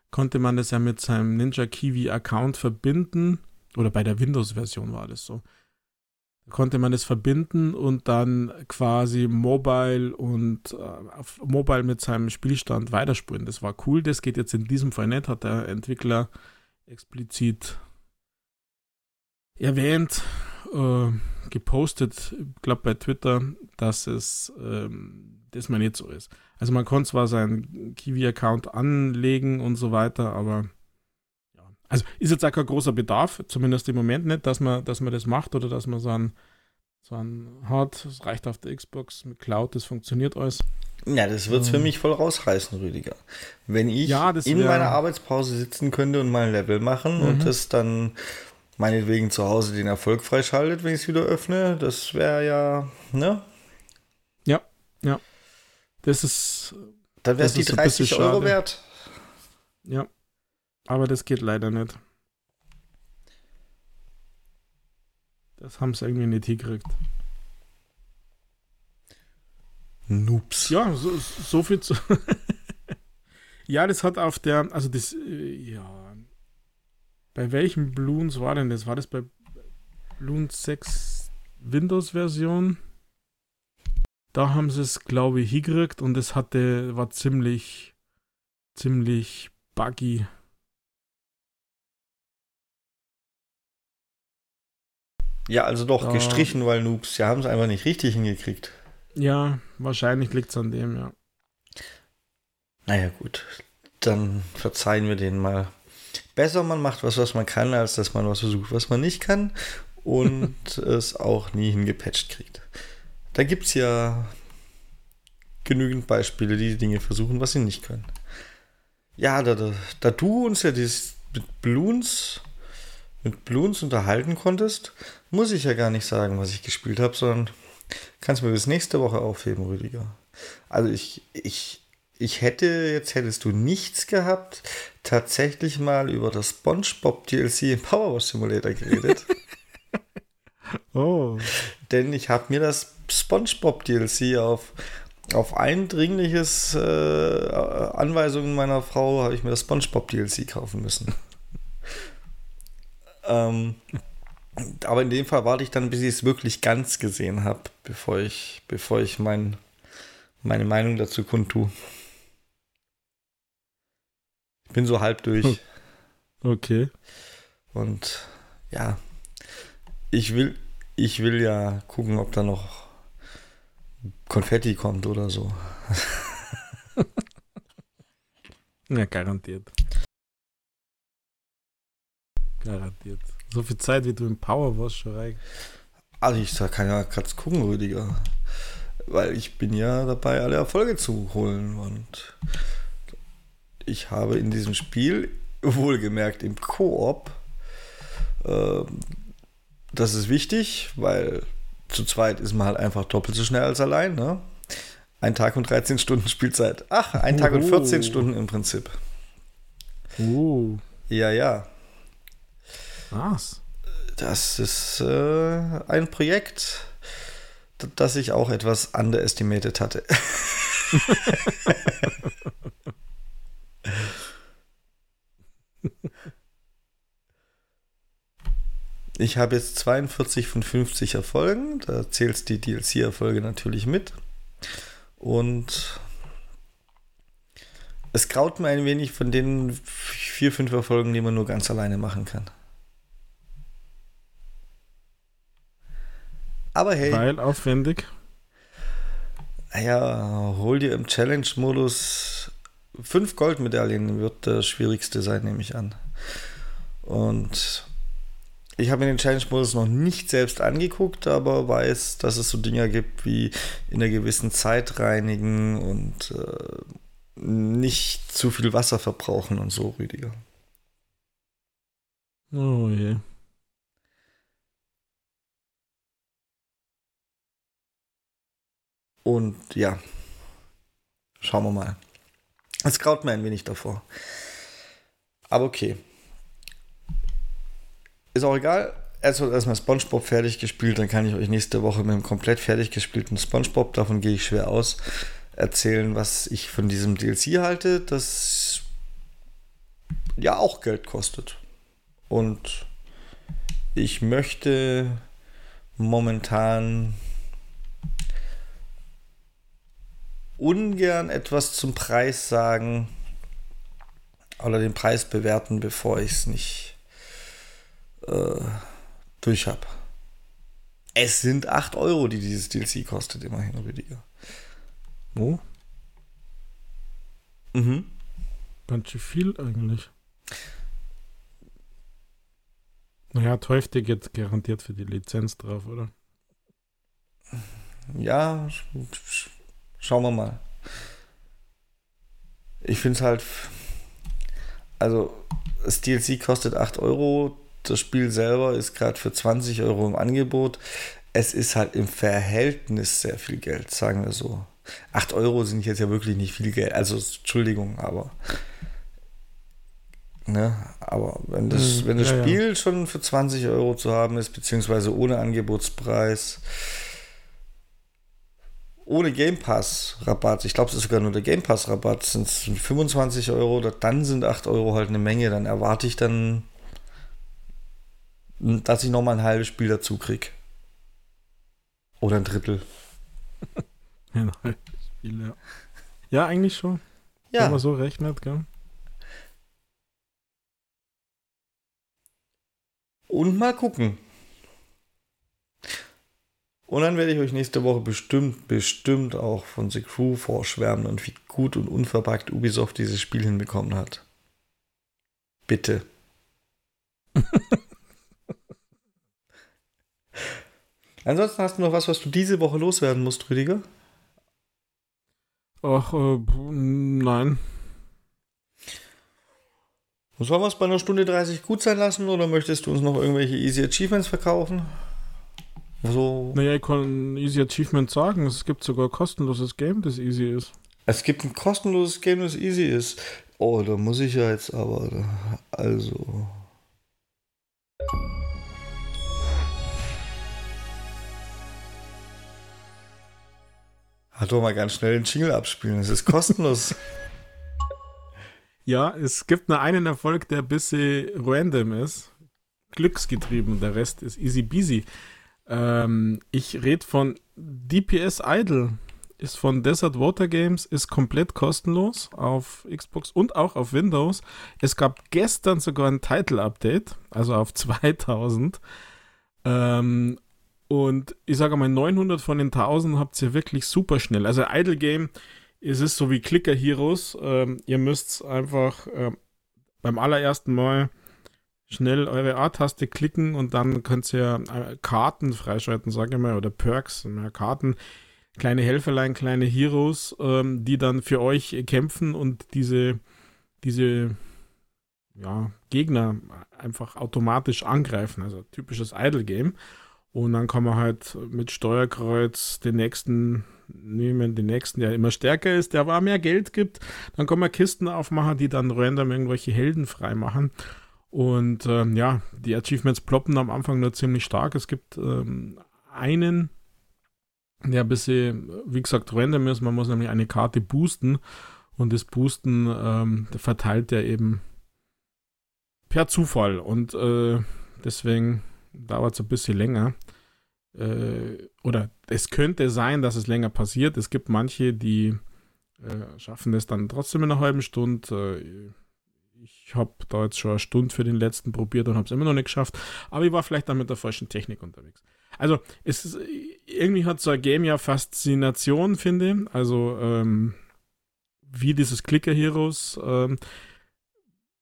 konnte man das ja mit seinem Ninja Kiwi Account verbinden. Oder bei der Windows-Version war das so. Konnte man das verbinden und dann quasi mobile und äh, auf mobile mit seinem Spielstand weiterspielen. Das war cool. Das geht jetzt in diesem Fall nicht, hat der Entwickler explizit erwähnt, äh, gepostet, ich glaube bei Twitter, dass es ähm, das mal nicht so ist. Also man kann zwar seinen Kiwi-Account anlegen und so weiter, aber ja. Also ist jetzt auch kein großer Bedarf, zumindest im Moment nicht, dass man, dass man das macht oder dass man so ein, so ein hat. Es reicht auf der Xbox mit Cloud, das funktioniert alles. Ja, das wird es für mich voll rausreißen, Rüdiger. Wenn ich Ja, in meiner Arbeitspause sitzen könnte und mal ein Level machen und Mhm. das dann meinetwegen zu Hause den Erfolg freischaltet, wenn ich es wieder öffne, das wäre ja, ne? Das ist, Dann wäre es die ist ein bisschen 30 Euro schade. wert. ja. Aber das geht leider nicht. Das haben sie irgendwie nicht hingekriegt. Noobs. Ja, so, so viel zu. [laughs] ja, das hat auf der, also das, äh, ja. Bei welchem Bloons war denn das? War das bei Bloons 6 Windows-Version? Da haben sie es, glaube ich, hingekriegt und es hatte, war ziemlich, ziemlich buggy. Ja, also doch Ja. gestrichen, weil Noobs. Sie haben es einfach nicht richtig hingekriegt. Ja, wahrscheinlich liegt es an dem, ja. Naja, gut. Dann verzeihen wir denen mal. Besser man macht was, was man kann, als dass man was versucht, was man nicht kann und [laughs] es auch nie hingepatcht kriegt. Da gibt es ja genügend Beispiele, die die Dinge versuchen, was sie nicht können. Ja, da, da, da du uns ja dieses mit Bloons, mit Bloons unterhalten konntest, muss ich ja gar nicht sagen, was ich gespielt habe, sondern kannst mir bis nächste Woche aufheben, Rüdiger. Also ich, ich, ich hätte, jetzt hättest du nichts gehabt, tatsächlich mal über das SpongeBob DLC im Powerwash Simulator geredet. [laughs] Oh. denn ich habe mir das SpongeBob DLC auf, auf eindringliches äh, Anweisungen meiner Frau habe ich mir das SpongeBob DLC kaufen müssen. [laughs] ähm, aber in dem Fall warte ich dann, bis ich es wirklich ganz gesehen habe, bevor ich, bevor ich mein, meine Meinung dazu kundtue. Ich bin so halb durch. Hm. Okay. Und ja, ich will, ich will ja gucken, ob da noch Konfetti kommt oder so. [laughs] Ja, garantiert. Garantiert. So viel Zeit, wie du im Powerwash schon rein. Also ich sag, kann ja gerade gucken, Rüdiger. Weil ich bin ja dabei, alle Erfolge zu holen. Und ich habe in diesem Spiel, wohlgemerkt im Koop, ähm, das ist wichtig, weil zu zweit ist man halt einfach doppelt so schnell als allein. Ne? Ein Tag und 13 Stunden Spielzeit. Ach, ein Tag und Uhu. 14 Stunden im Prinzip. Uh, Ja, ja. was? Das ist äh, ein Projekt, das ich auch etwas underestimated hatte. [laughs] [laughs] [laughs] ich habe jetzt 42 von 50 Erfolgen. Da zählt die DLC-Erfolge natürlich mit. Und es graut mir ein wenig von den vier, fünf Erfolgen, die man nur ganz alleine machen kann. Aber hey, Weil aufwendig. naja, hol dir im Challenge-Modus fünf Goldmedaillen, wird das schwierigste sein, nehme ich an. Und ich habe mir den Challenge-Modus noch nicht selbst angeguckt, aber weiß, dass es so Dinger gibt wie in einer gewissen Zeit reinigen und äh, nicht zu viel Wasser verbrauchen und so, Rüdiger. Oh je. Und ja, schauen wir mal. Es graut mir ein wenig davor. Aber okay. Ist auch egal. Erst wird erstmal SpongeBob fertig gespielt, dann kann ich euch nächste Woche mit einem komplett fertig gespielten SpongeBob, davon gehe ich schwer aus, erzählen, was ich von diesem DLC halte, das ja auch Geld kostet. Und ich möchte momentan ungern etwas zum Preis sagen oder den Preis bewerten, bevor ich es nicht äh, durch habe. Es sind 8 Euro, die dieses DLC kostet, immerhin, Rüdiger. Oh, Mhm. ganz schön viel eigentlich. Naja, 12 geht garantiert für die Lizenz drauf, oder? Ja, schauen wir mal. Ich finde es halt. Also, das DLC kostet 8 Euro. Das Spiel selber ist gerade für 20 Euro im Angebot. Es ist halt im Verhältnis sehr viel Geld, sagen wir so. 8 Euro sind jetzt ja wirklich nicht viel Geld. Also, Entschuldigung, aber. Ne? Aber wenn das, hm, wenn das ja, Spiel ja. schon für 20 Euro zu haben ist, beziehungsweise ohne Angebotspreis, ohne Game Pass Rabatt, ich glaube, es ist sogar nur der Game Pass Rabatt, sind es 25 Euro, dann sind 8 Euro halt eine Menge, dann erwarte ich dann, dass ich nochmal ein halbes Spiel dazu kriege. Oder ein Drittel. [laughs] ein halbes Spiel, ja. Ja, eigentlich schon. Ja. Wenn man so rechnet, gell? Und mal gucken. Und dann werde ich euch nächste Woche bestimmt, bestimmt auch von The Crew vorschwärmen und wie gut und unverpackt Ubisoft dieses Spiel hinbekommen hat. Bitte. [laughs] Ansonsten hast du noch was, was du diese Woche loswerden musst, Rüdiger? Ach, äh, nein. Sollen wir es bei einer Stunde 30 gut sein lassen oder möchtest du uns noch irgendwelche Easy Achievements verkaufen? So. Naja, ich kann Easy Achievement sagen. Es gibt sogar ein kostenloses Game, das easy ist. Es gibt ein kostenloses Game, das easy ist. Oh, da muss ich ja jetzt aber. Also. Hat doch mal ganz schnell den Jingle abspielen. Es ist kostenlos. [laughs] Ja, es gibt nur einen Erfolg, der ein bisschen random ist. Glücksgetrieben. Der Rest ist easy peasy. Ähm, ich rede von DPS Idol. Ist von Desert Water Games, ist komplett kostenlos auf Xbox und auch auf Windows. Es gab gestern sogar ein Title-Update, also auf [laughs] 2000. Ähm, und ich sage mal, 900 von den 1000 habt ihr wirklich super schnell. Also Idle Game es ist so wie Clicker Heroes. Ähm, ihr müsst einfach äh, beim allerersten Mal schnell eure A-Taste klicken und dann könnt ihr äh, Karten freischalten, sage ich mal, oder Perks, mehr Karten, kleine Helferlein, kleine Heroes, ähm, die dann für euch kämpfen und diese, diese ja, Gegner einfach automatisch angreifen. Also typisches Idle-Game. Und dann kann man halt mit Steuerkreuz den nächsten nehmen, den nächsten, der immer stärker ist, der aber mehr Geld gibt. Dann kann man Kisten aufmachen, die dann random irgendwelche Helden freimachen. Und ähm, ja, die Achievements ploppen am Anfang nur ziemlich stark. Es gibt ähm, einen, der ein bisschen, wie gesagt, random ist. Man muss nämlich eine Karte boosten. Und das Boosten ähm, verteilt er eben per Zufall. Und äh, deswegen dauert es ein bisschen länger äh, oder es könnte sein, dass es länger passiert. Es gibt manche, die äh, schaffen es dann trotzdem in einer halben Stunde. Ich habe da jetzt schon eine Stunde für den letzten probiert und habe es immer noch nicht geschafft. Aber ich war vielleicht dann mit der falschen Technik unterwegs. Also es ist, irgendwie hat so ein Game ja Faszination, finde ich. Also ähm, wie dieses Clicker Heroes. Ähm,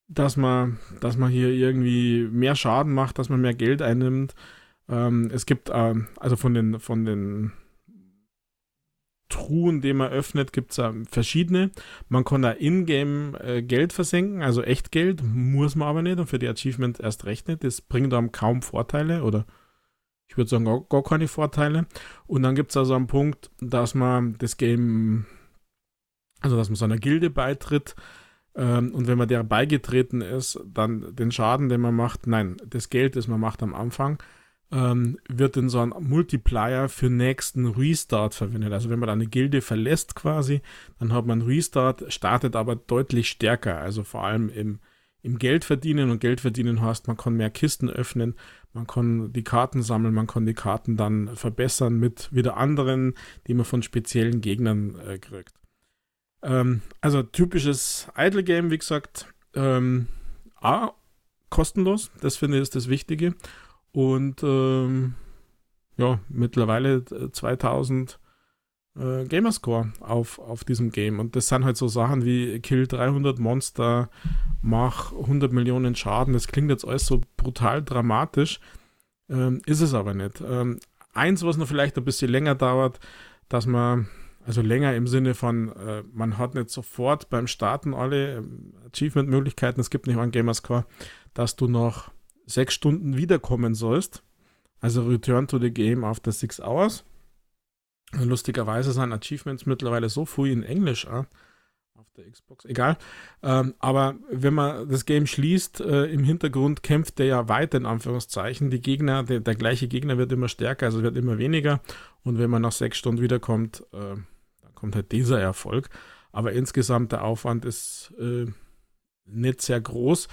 dass man, dass man hier irgendwie mehr Schaden macht, dass man mehr Geld einnimmt. Ähm, es gibt, äh, also von den, von den Truhen, die man öffnet, gibt es verschiedene. Man kann da in-game äh, Geld versenken, also echt Geld, muss man aber nicht und für die Achievement erst recht nicht. Das bringt einem kaum Vorteile oder ich würde sagen gar, gar, keine Vorteile. Und dann gibt es also einen Punkt, dass man das Game, also dass man so einer Gilde beitritt. Ähm, und wenn man der beigetreten ist, dann den Schaden, den man macht, nein, das Geld, das man macht am Anfang, ähm, wird in so ein Multiplier für nächsten Restart verwendet. Also wenn man eine Gilde verlässt quasi, dann hat man Restart, startet aber deutlich stärker. Also vor allem im, im Geld verdienen und Geld verdienen heißt, man kann mehr Kisten öffnen, man kann die Karten sammeln, man kann die Karten dann verbessern mit wieder anderen, die man von speziellen Gegnern äh, kriegt. Ähm, also typisches Idle Game, wie gesagt, ähm, A, kostenlos, das finde ich ist das Wichtige. Und ähm, ja, mittlerweile 2000 äh, äh, Gamerscore auf, auf diesem Game. Und das sind halt so Sachen wie Kill 300 Monster mach 100 Millionen Schaden. Das klingt jetzt alles so brutal dramatisch, ähm, ist es aber nicht. Ähm, eins, was noch vielleicht ein bisschen länger dauert, dass man, also länger im Sinne von, äh, man hat nicht sofort beim Starten alle ähm, Achievement-Möglichkeiten, es gibt nicht einen Gamerscore, dass du noch sechs Stunden wiederkommen sollst. Also Return to the Game after six hours. Lustigerweise sind Achievements mittlerweile so früh in Englisch an, auf der Xbox, egal. Ähm, aber wenn man das Game schließt, äh, im Hintergrund kämpft der ja weiter, in Anführungszeichen. Die Gegner, der, der, gleiche Gegner wird immer stärker, also wird immer weniger. Und wenn man nach sechs Stunden wiederkommt, äh, dann kommt halt dieser Erfolg. Aber insgesamt der Aufwand ist äh, nicht sehr groß.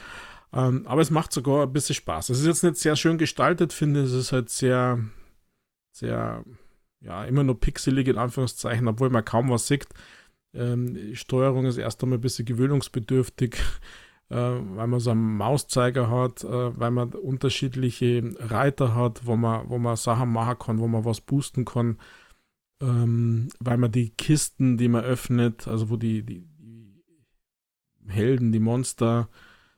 Ähm, aber es macht sogar ein bisschen Spaß. Es ist jetzt nicht sehr schön gestaltet, finde ich. Es ist halt sehr, sehr, ja, immer nur pixelig in Anführungszeichen, obwohl man kaum was sieht. Ähm, Steuerung ist erst einmal ein bisschen gewöhnungsbedürftig, [laughs] äh, weil man so einen Mauszeiger hat, äh, weil man unterschiedliche Reiter hat, wo man, wo man Sachen machen kann, wo man was boosten kann, ähm, weil man die Kisten, die man öffnet, also wo die, die, die Helden, die Monster,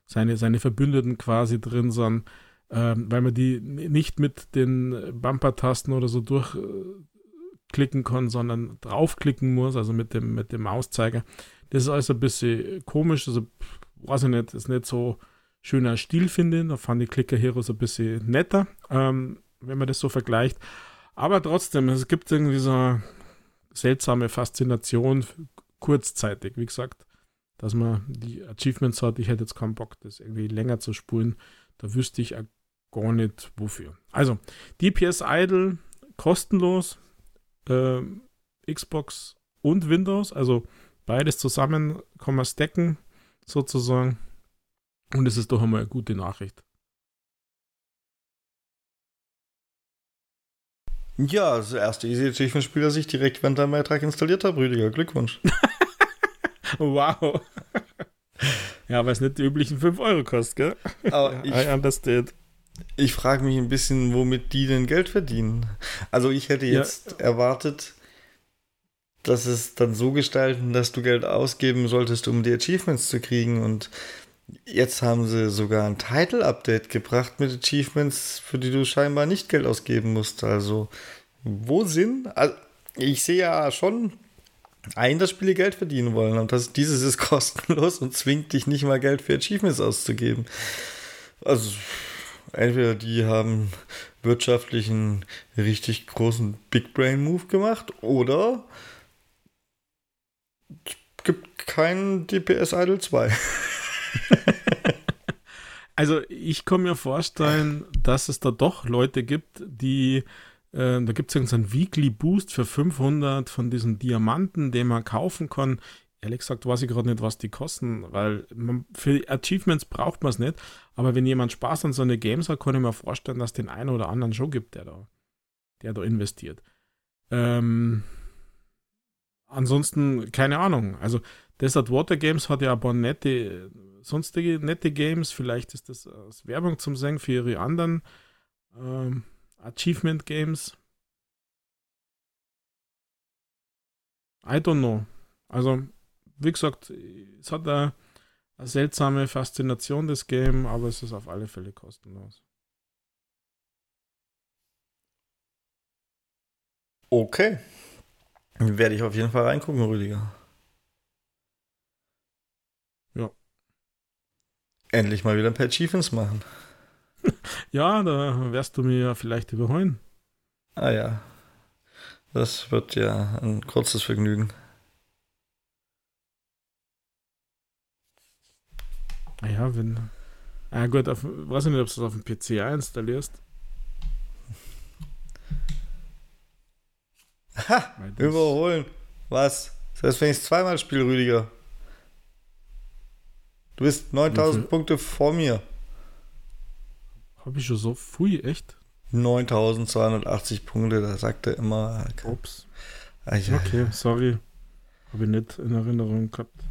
seine, seine Verbündeten quasi drin sind, ähm, weil man die nicht mit den Bumper-Tasten oder so durchklicken kann, sondern draufklicken muss, also mit dem, mit dem Mauszeiger. Das ist alles ein bisschen komisch, also weiß ich nicht, ist nicht so schöner Stil, finde ich. Da fand die Clicker Heroes ein bisschen netter, ähm, wenn man das so vergleicht. Aber trotzdem, es gibt irgendwie so eine seltsame Faszination kurzzeitig, wie gesagt dass man die Achievements hat. Ich hätte jetzt keinen Bock, das irgendwie länger zu spulen. Da wüsste ich gar nicht wofür. Also, DPS Idle kostenlos, äh, Xbox und Windows, also beides zusammen kann man stacken, sozusagen. Und es ist doch einmal eine gute Nachricht. Ja, das erste Easy Achievement-Spiel, das ich direkt während deinem Beitrag installiert habe, Rüdiger. Glückwunsch. [laughs] wow. ja, weil es nicht die üblichen 5 Euro kostet, gell? Aber ich, I understand. Ich frage mich ein bisschen, womit die denn Geld verdienen. Also ich hätte jetzt ja. erwartet, dass es dann so gestalten, dass du Geld ausgeben solltest, um die Achievements zu kriegen. Und jetzt haben sie sogar ein Title-Update gebracht mit Achievements, für die du scheinbar nicht Geld ausgeben musst. Also, wo sind? Also, ich sehe ja schon ein, dass Spiele Geld verdienen wollen und das, dieses ist [laughs] kostenlos und zwingt dich nicht mal Geld für Achievements auszugeben. Also entweder die haben wirtschaftlichen richtig großen Big Brain Move gemacht oder es gibt keinen DPS Idol 2. [laughs] also ich kann mir vorstellen, dass es da doch Leute gibt, die äh, da gibt es irgendeinen Weekly Boost für 500 von diesen Diamanten, den man kaufen kann. Ehrlich gesagt weiß ich gerade nicht, was die kosten, weil man, für Achievements braucht man es nicht. Aber wenn jemand Spaß an so eine Games hat, kann ich mir vorstellen, dass es den einen oder anderen schon gibt, der da, der da investiert. Ähm, ansonsten, keine Ahnung. Also, Desert Water Games hat ja ein paar nette, sonstige nette Games. Vielleicht ist das Werbung zum Singen für ihre anderen ähm, Achievement Games. I don't know. Also, wie gesagt, es hat eine, eine seltsame Faszination, das Game, aber es ist auf alle Fälle kostenlos. Okay. Werde ich auf jeden Fall reingucken, Rüdiger. Ja. Endlich mal wieder ein paar Achievements machen. Ja, da wirst du mir ja vielleicht überholen. Ah ja. Das wird ja ein kurzes Vergnügen. Ah ja, wenn. Ah gut, auf, weiß ich nicht, ob du das auf dem PC installierst. Ha! Überholen. Was? Das heißt, wenn ich es zweimal spiele, Rüdiger. Du bist 9000 Punkte vor mir. Habe ich schon so früh, echt? 9280 Punkte, da sagt er immer. Ups. Ah, ja. Okay, sorry. Habe ich nicht in Erinnerung gehabt.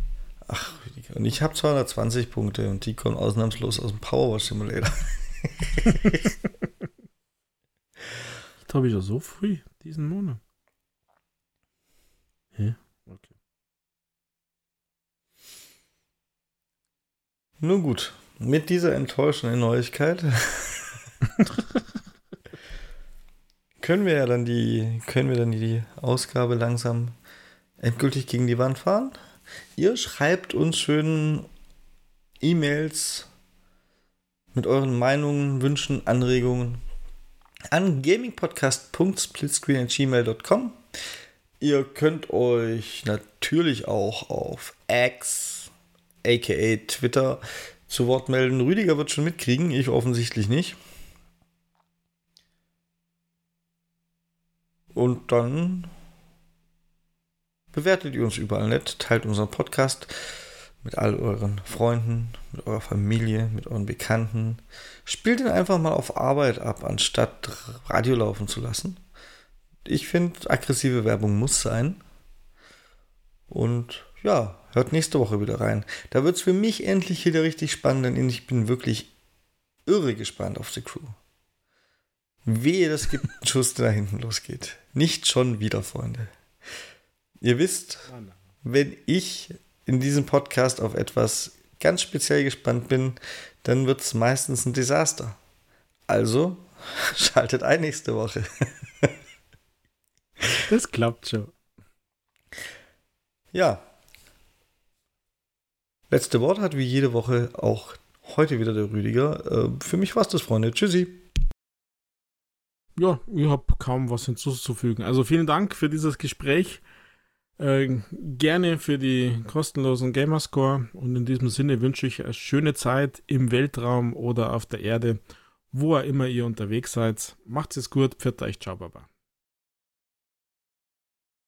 Ach, und ich habe 220 Punkte und die kommen ausnahmslos aus dem Powerwash Simulator. [laughs] das habe ich ja so früh, diesen Monat. Hä? Okay. Nun gut, mit dieser enttäuschenden Neuigkeit [laughs] können wir ja dann die, können wir dann die Ausgabe langsam endgültig gegen die Wand fahren. Ihr schreibt uns schön E-Mails mit euren Meinungen, Wünschen, Anregungen an gamingpodcast.splitscreen.gmail.com. Ihr könnt euch natürlich auch auf X, aka Twitter, zu Wort melden. Rüdiger wird schon mitkriegen, ich offensichtlich nicht. Und dann bewertet ihr uns überall nett, teilt unseren Podcast mit all euren Freunden, mit eurer Familie, mit euren Bekannten. Spielt ihn einfach mal auf Arbeit ab, anstatt Radio laufen zu lassen. Ich finde, aggressive Werbung muss sein. Und ja, hört nächste Woche wieder rein. Da wird es für mich endlich wieder richtig spannend, denn ich bin wirklich irre gespannt auf die Crew. Wehe, das gibt einen Schuss, der da hinten losgeht. Nicht schon wieder, Freunde. Ihr wisst, wenn ich in diesem Podcast auf etwas ganz speziell gespannt bin, dann wird es meistens ein Desaster. Also [laughs] schaltet ein nächste Woche. das klappt schon. Ja. Letzte Wort hat wie jede Woche auch heute wieder der Rüdiger. Äh, für mich war es das, Freunde. Tschüssi. Ja, ich habe kaum was hinzuzufügen. Also vielen Dank für dieses Gespräch. Äh, gerne für die kostenlosen Gamerscore und in diesem Sinne wünsche ich eine schöne Zeit im Weltraum oder auf der Erde, wo auch immer ihr unterwegs seid. Macht es gut, pfiat euch, ciao, baba.